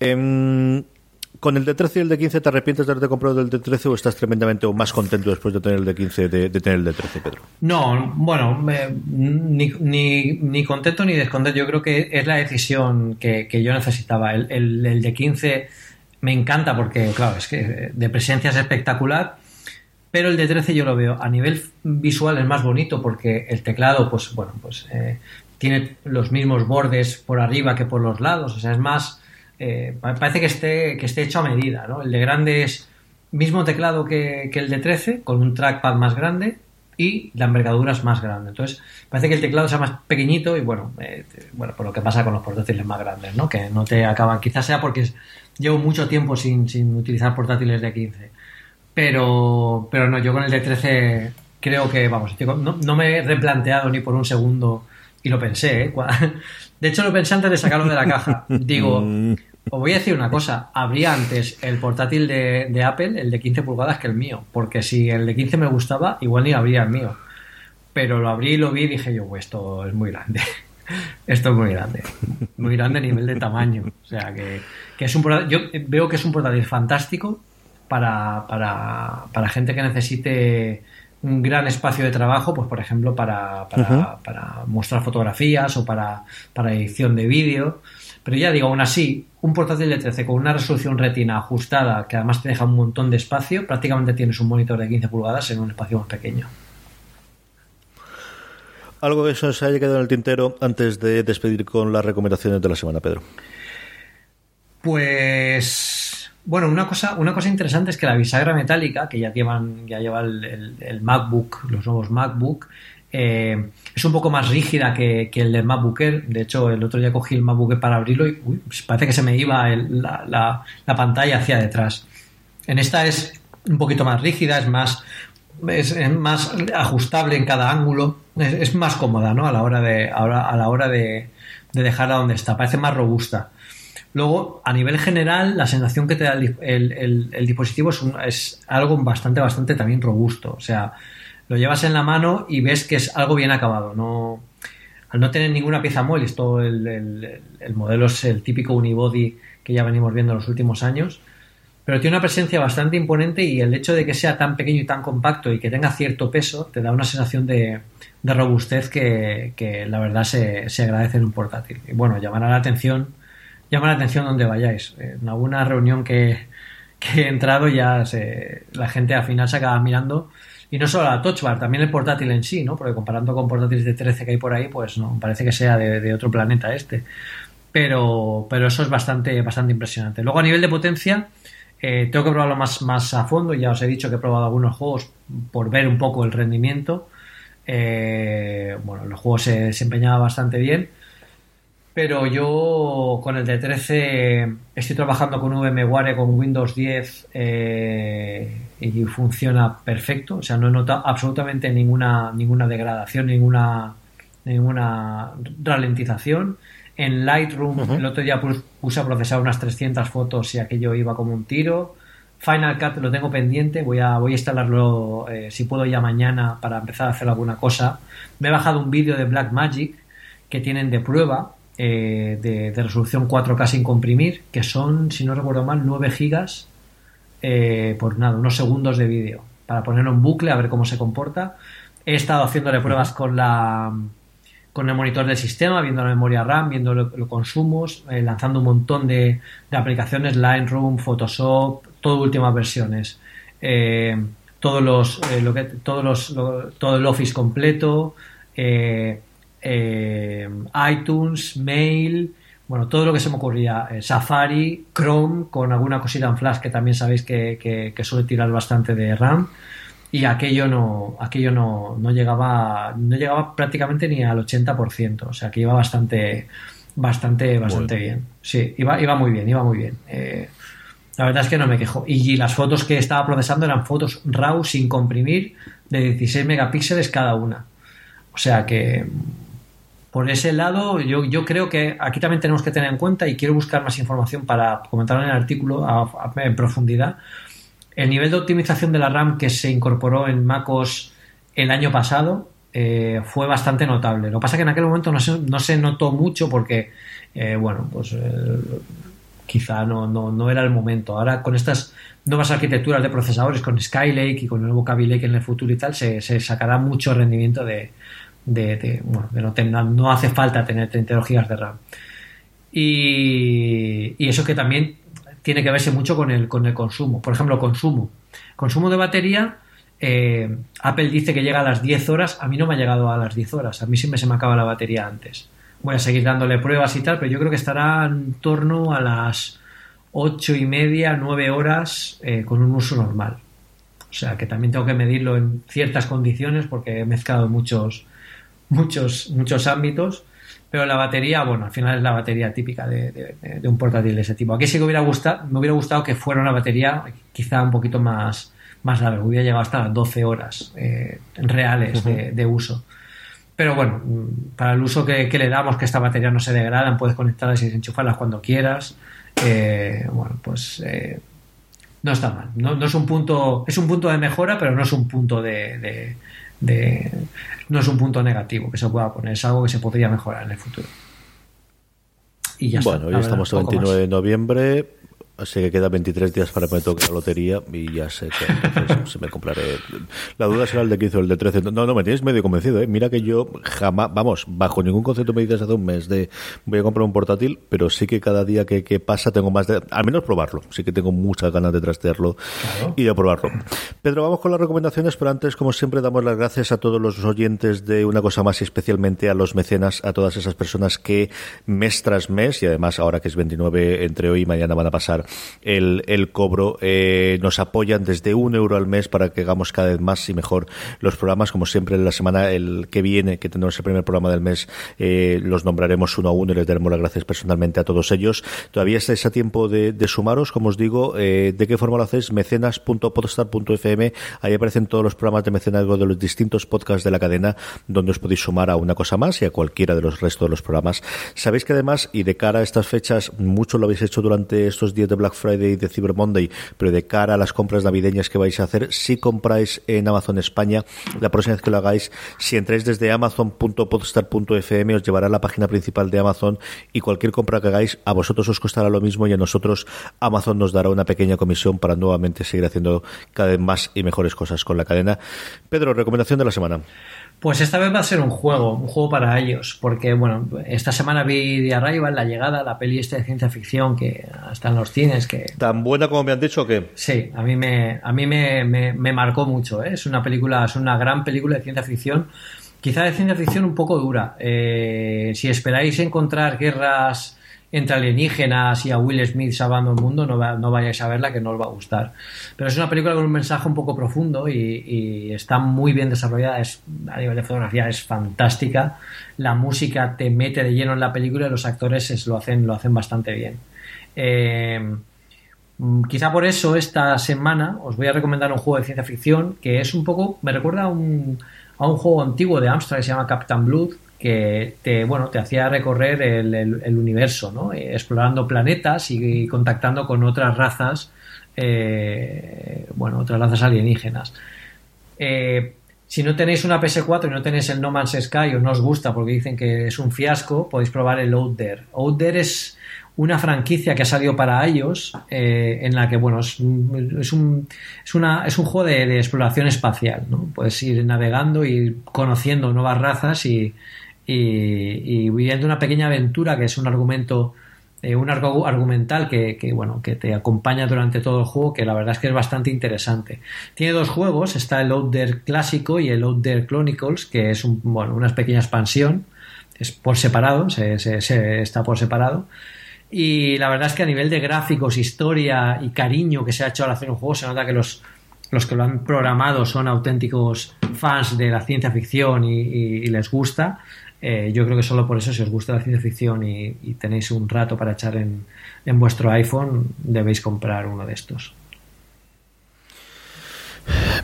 Em, ¿Con el de 13 y el de 15 te arrepientes de haberte comprado el de 13 o estás tremendamente o más contento después de tener el de 15 de, tener el de 13, Pedro? No, bueno, ni, ni, contento ni descontento. Yo creo que es la decisión que, yo necesitaba. El, el, el, de 15 me encanta porque, claro, es que de presencia es espectacular pero el de 13 yo lo veo a nivel visual es más bonito porque el teclado, pues bueno, pues eh, tiene los mismos bordes por arriba que por los lados. O sea, es más. Eh, parece que esté, que esté hecho a medida, ¿no? El de grande es mismo teclado que, el de 13, con un trackpad más grande y la envergadura es más grande. Entonces, parece que el teclado sea más pequeñito y bueno, eh, bueno, por lo que pasa con los portátiles más grandes, ¿no? Que no te acaban. Quizás sea porque llevo mucho tiempo sin, sin utilizar portátiles de 15 pero, pero no, yo con el de 13 creo que, vamos, no, no, me he replanteado ni por un segundo y lo pensé, ¿eh? De hecho, lo pensé antes de sacarlo de la caja. Digo, os voy a decir una cosa, habría antes el portátil de, de, Apple, el de 15 pulgadas, que el mío, porque si el de 15 me gustaba, igual ni habría el mío. Pero lo abrí y lo vi y dije yo, pues esto es muy grande. Esto es muy grande. Muy grande a nivel de tamaño. O sea, que, que es un Yo veo que es un portátil fantástico, para, para, para gente que necesite un gran espacio de trabajo, pues por ejemplo para, para, mostrar fotografías o para, para edición de vídeo. Pero ya digo, aún así, un portátil de 13 con una resolución retina ajustada que además te deja un montón de espacio, prácticamente tienes un monitor de 15 pulgadas en un espacio más pequeño. Algo que se haya quedado en el tintero antes de despedir con las recomendaciones de la semana, Pedro. Pues bueno, una cosa, una cosa interesante es que la bisagra metálica, que ya llevan, ya lleva el, MacBook, los nuevos MacBook, eh, es un poco más rígida que, el del MacBook Air. De hecho, el otro día cogí el MacBook para abrirlo y pues parece que se me iba la, pantalla hacia detrás. En esta es un poquito más rígida, es más, es, más ajustable en cada ángulo, es, más cómoda, ¿no? A la hora de, a la hora de, de dejarla donde está, parece más robusta. Luego, a nivel general, la sensación que te da el, dispositivo es, algo bastante, bastante también robusto. O sea, lo llevas en la mano y ves que es algo bien acabado. No, al no tener ninguna pieza móvil, esto el, modelo es el típico unibody que ya venimos viendo en los últimos años, pero tiene una presencia bastante imponente y el hecho de que sea tan pequeño y tan compacto y que tenga cierto peso te da una sensación de, robustez que, la verdad se, se agradece en un portátil. Y bueno, llamará la atención llama la atención donde vayáis. En alguna reunión que, he entrado ya la gente al final se acaba mirando y no solo la touch bar, también el portátil en sí, ¿no? Porque comparando con portátiles de 13 que hay por ahí, pues no, parece que sea de, otro planeta este. Pero, pero eso es bastante, bastante impresionante. Luego a nivel de potencia, eh, tengo que probarlo más, más a fondo. Ya os he dicho que he probado algunos juegos por ver un poco el rendimiento. Eh, bueno, los juegos se desempeñaba bastante bien pero yo con el de 13 estoy trabajando con VMware, con Windows 10 eh, y funciona perfecto. O sea, no he notado absolutamente ninguna, ninguna degradación, ninguna, ninguna ralentización. En Lightroom el otro día puse a procesar unas 300 fotos y aquello iba como un tiro. Final Cut lo tengo pendiente, voy a, voy a instalarlo eh, si puedo ya mañana para empezar a hacer alguna cosa. Me he bajado un vídeo de Blackmagic que tienen de prueba eh, de, resolución 4K sin comprimir, que son, si no recuerdo mal, 9 gigas eh, por nada, unos segundos de vídeo, para ponerlo en bucle a ver cómo se comporta. He estado haciéndole pruebas con la con el monitor del sistema, viendo la memoria RAM, viendo los consumos, eh, lanzando un montón de, aplicaciones, Lightroom, Photoshop, todo últimas versiones. todos los, lo que, todos los, todo el Office completo, eh, iTunes, Mail, bueno, todo lo que se me ocurría, eh, Safari, Chrome, con alguna cosita en Flash que también sabéis que, suele tirar bastante de RAM y aquello no aquello no, no, llegaba no llegaba prácticamente ni al 80%, o sea que iba bastante bastante bastante bien. Sí, iba, iba muy bien, iba muy bien. Eh, la verdad es que no me quejo. Y las fotos que estaba procesando eran fotos RAW sin comprimir de 16 megapíxeles cada una. O sea que por ese lado, yo, creo que aquí también tenemos que tener en cuenta y quiero buscar más información para comentarlo en el artículo en profundidad. El nivel de optimización de la RAM que se incorporó en MacOS el año pasado eh, fue bastante notable. Lo que pasa es que en aquel momento no se, no se notó mucho porque, eh, bueno, pues eh, quizá no, no, no, era el momento. Ahora con estas nuevas arquitecturas de procesadores, con Skylake y con el nuevo Kaby Lake en el futuro y tal, se, se sacará mucho rendimiento de, de, bueno, no, no, hace falta tener 32 GB de RAM. Y, y, eso que también tiene que verse mucho con el, con el consumo. Por ejemplo, consumo. Consumo de batería, eh, Apple dice que llega a las 10 horas, a mí no me ha llegado a las 10 horas, a mí siempre se me acaba la batería antes. Voy a seguir dándole pruebas y tal, pero yo creo que estará en torno a las 8 y media, 9 horas eh, con un uso normal. O sea que también tengo que medirlo en ciertas condiciones porque he mezclado muchos, muchos, muchos ámbitos, pero la batería, bueno, al final es la batería típica de, un portátil de ese tipo. Aquí sí que hubiera gustado, me hubiera gustado que fuera una batería quizá un poquito más, más larga, hubiera llegado hasta las 12 horas eh, reales de, uso. Pero bueno, para el uso que, le damos, que esta batería no se degradan, puedes conectarlas y desenchufarlas cuando quieras. Eh, bueno, pues eh, no está mal. No, no, es un punto, es un punto de mejora, pero no es un punto de, no es un punto negativo que se pueda poner, es algo que se podría mejorar en el futuro. Y ya bueno, hoy estamos el 29 de noviembre. Así que queda 23 días para que me toque la lotería y ya sé que entonces se me compraré. La duda será el de 15 o el de 13. No, no, me tienes medio convencido, ¿eh? Mira que yo jamás, vamos, bajo ningún concepto me dices hace un mes de voy a comprar un portátil, pero sí que cada día que, pasa tengo más de, al menos probarlo. Sí que tengo muchas ganas de trastearlo y de probarlo. Pedro, vamos con las recomendaciones, pero antes, como siempre, damos las gracias a todos los oyentes de una cosa más y especialmente a los mecenas, a todas esas personas que mes tras mes, y además ahora que es 29 entre hoy y mañana van a pasar el, el cobro. Eh, nos apoyan desde un euro al mes para que hagamos cada vez más y mejor los programas. Como siempre, en la semana el que viene, que tendremos el primer programa del mes, eh, los nombraremos uno a uno y les daremos las gracias personalmente a todos ellos. Todavía estáis a tiempo de, sumaros, como os digo. Eh, ¿De qué forma lo hacéis? mecenas.podstar.fm. Ahí aparecen todos los programas de mecenazgo de los distintos podcasts de la cadena, donde os podéis sumar a una cosa más y a cualquiera de los restos de los programas. Sabéis que además, y de cara a estas fechas, mucho lo habéis hecho durante estos días de Black Friday y de Cyber Monday, pero de cara a las compras navideñas que vais a hacer, si compráis en Amazon España, la próxima vez que lo hagáis, si entráis desde amazon.podstar.fm, os llevará a la página principal de Amazon y cualquier compra que hagáis, a vosotros os costará lo mismo y a nosotros Amazon nos dará una pequeña comisión para nuevamente seguir haciendo cada vez más y mejores cosas con la cadena. Pedro, recomendación de la semana. Pues esta vez va a ser un juego, un juego para ellos, porque bueno, esta semana vi The Arrival, La Llegada, la peli esta de ciencia ficción que está en los cines, que... ¿Tan buena como me han dicho que Sí, a mí me, a mí me, me, marcó mucho, ¿eh? es una película, es una gran película de ciencia ficción, quizá de ciencia ficción un poco dura. Eh, si esperáis encontrar guerras entre alienígenas y a Will Smith salvando el mundo, no, no vayáis a verla que no os va a gustar. Pero es una película con un mensaje un poco profundo y, está muy bien desarrollada, es, a nivel de fotografía es fantástica, la música te mete de lleno en la película y los actores lo, hacen, lo hacen bastante bien. Eh, quizá por eso esta semana os voy a recomendar un juego de ciencia ficción que es un poco, me recuerda a un, a un juego antiguo de Amstrad que se llama Captain Blood, que te, bueno, te hacía recorrer el, universo, ¿no? Eh, explorando planetas y, contactando con otras razas, eh, bueno, otras razas alienígenas. Eh, si no tenéis una PS4 y no tenéis el No Man's Sky o no os gusta porque dicen que es un fiasco, podéis probar el Out There. Out There es una franquicia que ha salido para ellos en la que, bueno, es, es, un, es, una, es un juego de, de, exploración espacial, ¿no? Puedes ir navegando y conociendo nuevas razas y, y, viviendo una pequeña aventura que es un argumento eh, un arco argumental que, bueno que te acompaña durante todo el juego que la verdad es que es bastante interesante. Tiene dos juegos está el Out clásico y el Out Chronicles que es un, bueno, una pequeña expansión. Es por separado se, está por separado. Y la verdad es que a nivel de gráficos historia y cariño que se ha hecho al hacer un juego se nota que los los que lo han programado son auténticos fans de la ciencia ficción y les gusta eh, yo creo que solo por eso, si os gusta la ciencia ficción y, tenéis un rato para echar en, en vuestro iPhone, debéis comprar uno de estos.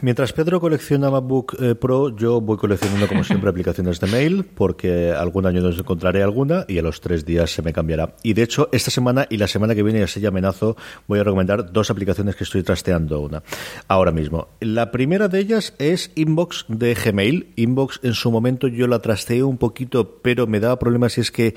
Mientras Pedro colecciona MacBook eh, Pro, yo voy coleccionando como siempre aplicaciones de mail, porque algún año nos encontraré alguna y a los tres días se me cambiará. Y de hecho, esta semana y la semana que viene, ya se amenazo, voy a recomendar dos aplicaciones que estoy trasteando una ahora mismo. La primera de ellas es Inbox de Gmail. Inbox en su momento yo la trasteé un poquito, pero me daba problemas si es que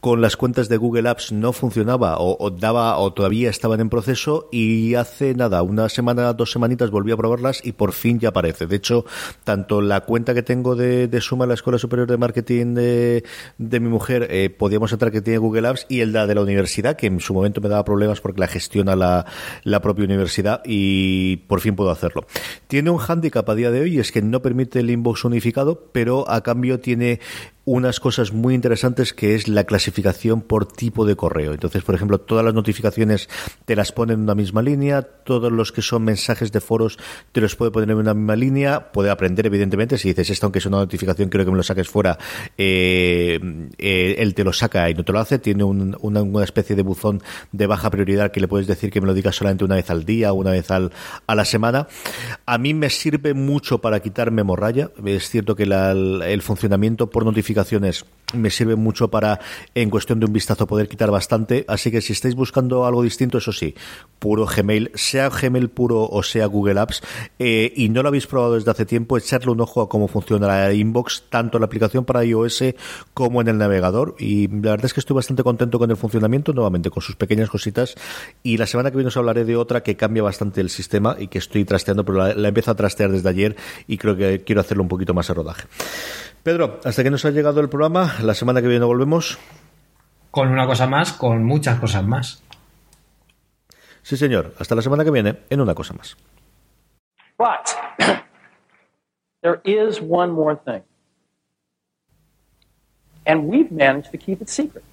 con las cuentas de Google Apps no funcionaba o, daba o todavía estaban en proceso y hace nada, una semana, dos semanitas volví a probarlas y por fin ya aparece. De hecho, tanto la cuenta que tengo de, Suma, la Escuela Superior de Marketing de, mi mujer, eh, podíamos entrar que tiene Google Apps y el de la universidad, que en su momento me daba problemas porque la gestiona la, la propia universidad y por fin puedo hacerlo. Tiene un hándicap a día de hoy y es que no permite el inbox unificado, pero a cambio tiene unas cosas muy interesantes que es la clasificación por tipo de correo. Entonces, por ejemplo, todas las notificaciones te las pone en una misma línea, todos los que son mensajes de foros te los puede poner en una misma línea, puede aprender evidentemente, si dices esto aunque es una notificación quiero que me lo saques fuera, eh, eh, él te lo saca y no te lo hace, tiene una, especie de buzón de baja prioridad que le puedes decir que me lo digas solamente una vez al día o una vez al, a la semana. A mí me sirve mucho para quitar memorraya, es cierto que el funcionamiento por notificación me sirve mucho para, en cuestión de un vistazo, poder quitar bastante. Así que si estáis buscando algo distinto, eso sí, puro Gmail, sea Gmail puro o sea Google Apps, eh, y no lo habéis probado desde hace tiempo, echarle un ojo a cómo funciona la inbox, tanto en la aplicación para iOS como en el navegador. Y la verdad es que estoy bastante contento con el funcionamiento, nuevamente con sus pequeñas cositas. Y la semana que viene os hablaré de otra que cambia bastante el sistema y que estoy trasteando, pero la, la empiezo a trastear desde ayer y creo que quiero hacerlo un poquito más a rodaje. Pedro, hasta que nos ha llegado el programa, la semana que viene volvemos. Con una cosa más, con muchas cosas más. Sí, señor. Hasta la semana que viene en una cosa más. But there is one more thing. And we've managed to keep it secret.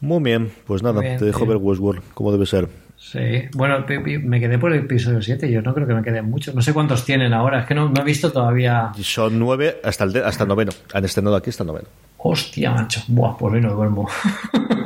Muy bien, pues nada, te dejo ver Westworld, como debe ser. Sí, bueno, me quedé por el episodio 7, yo no creo que me queden muchos. No sé cuántos tienen ahora, es que no, he visto todavía. Son nueve hasta el, hasta el noveno. Han estrenado aquí hasta el noveno. Hostia, macho. Buah, pues hoy no duermo.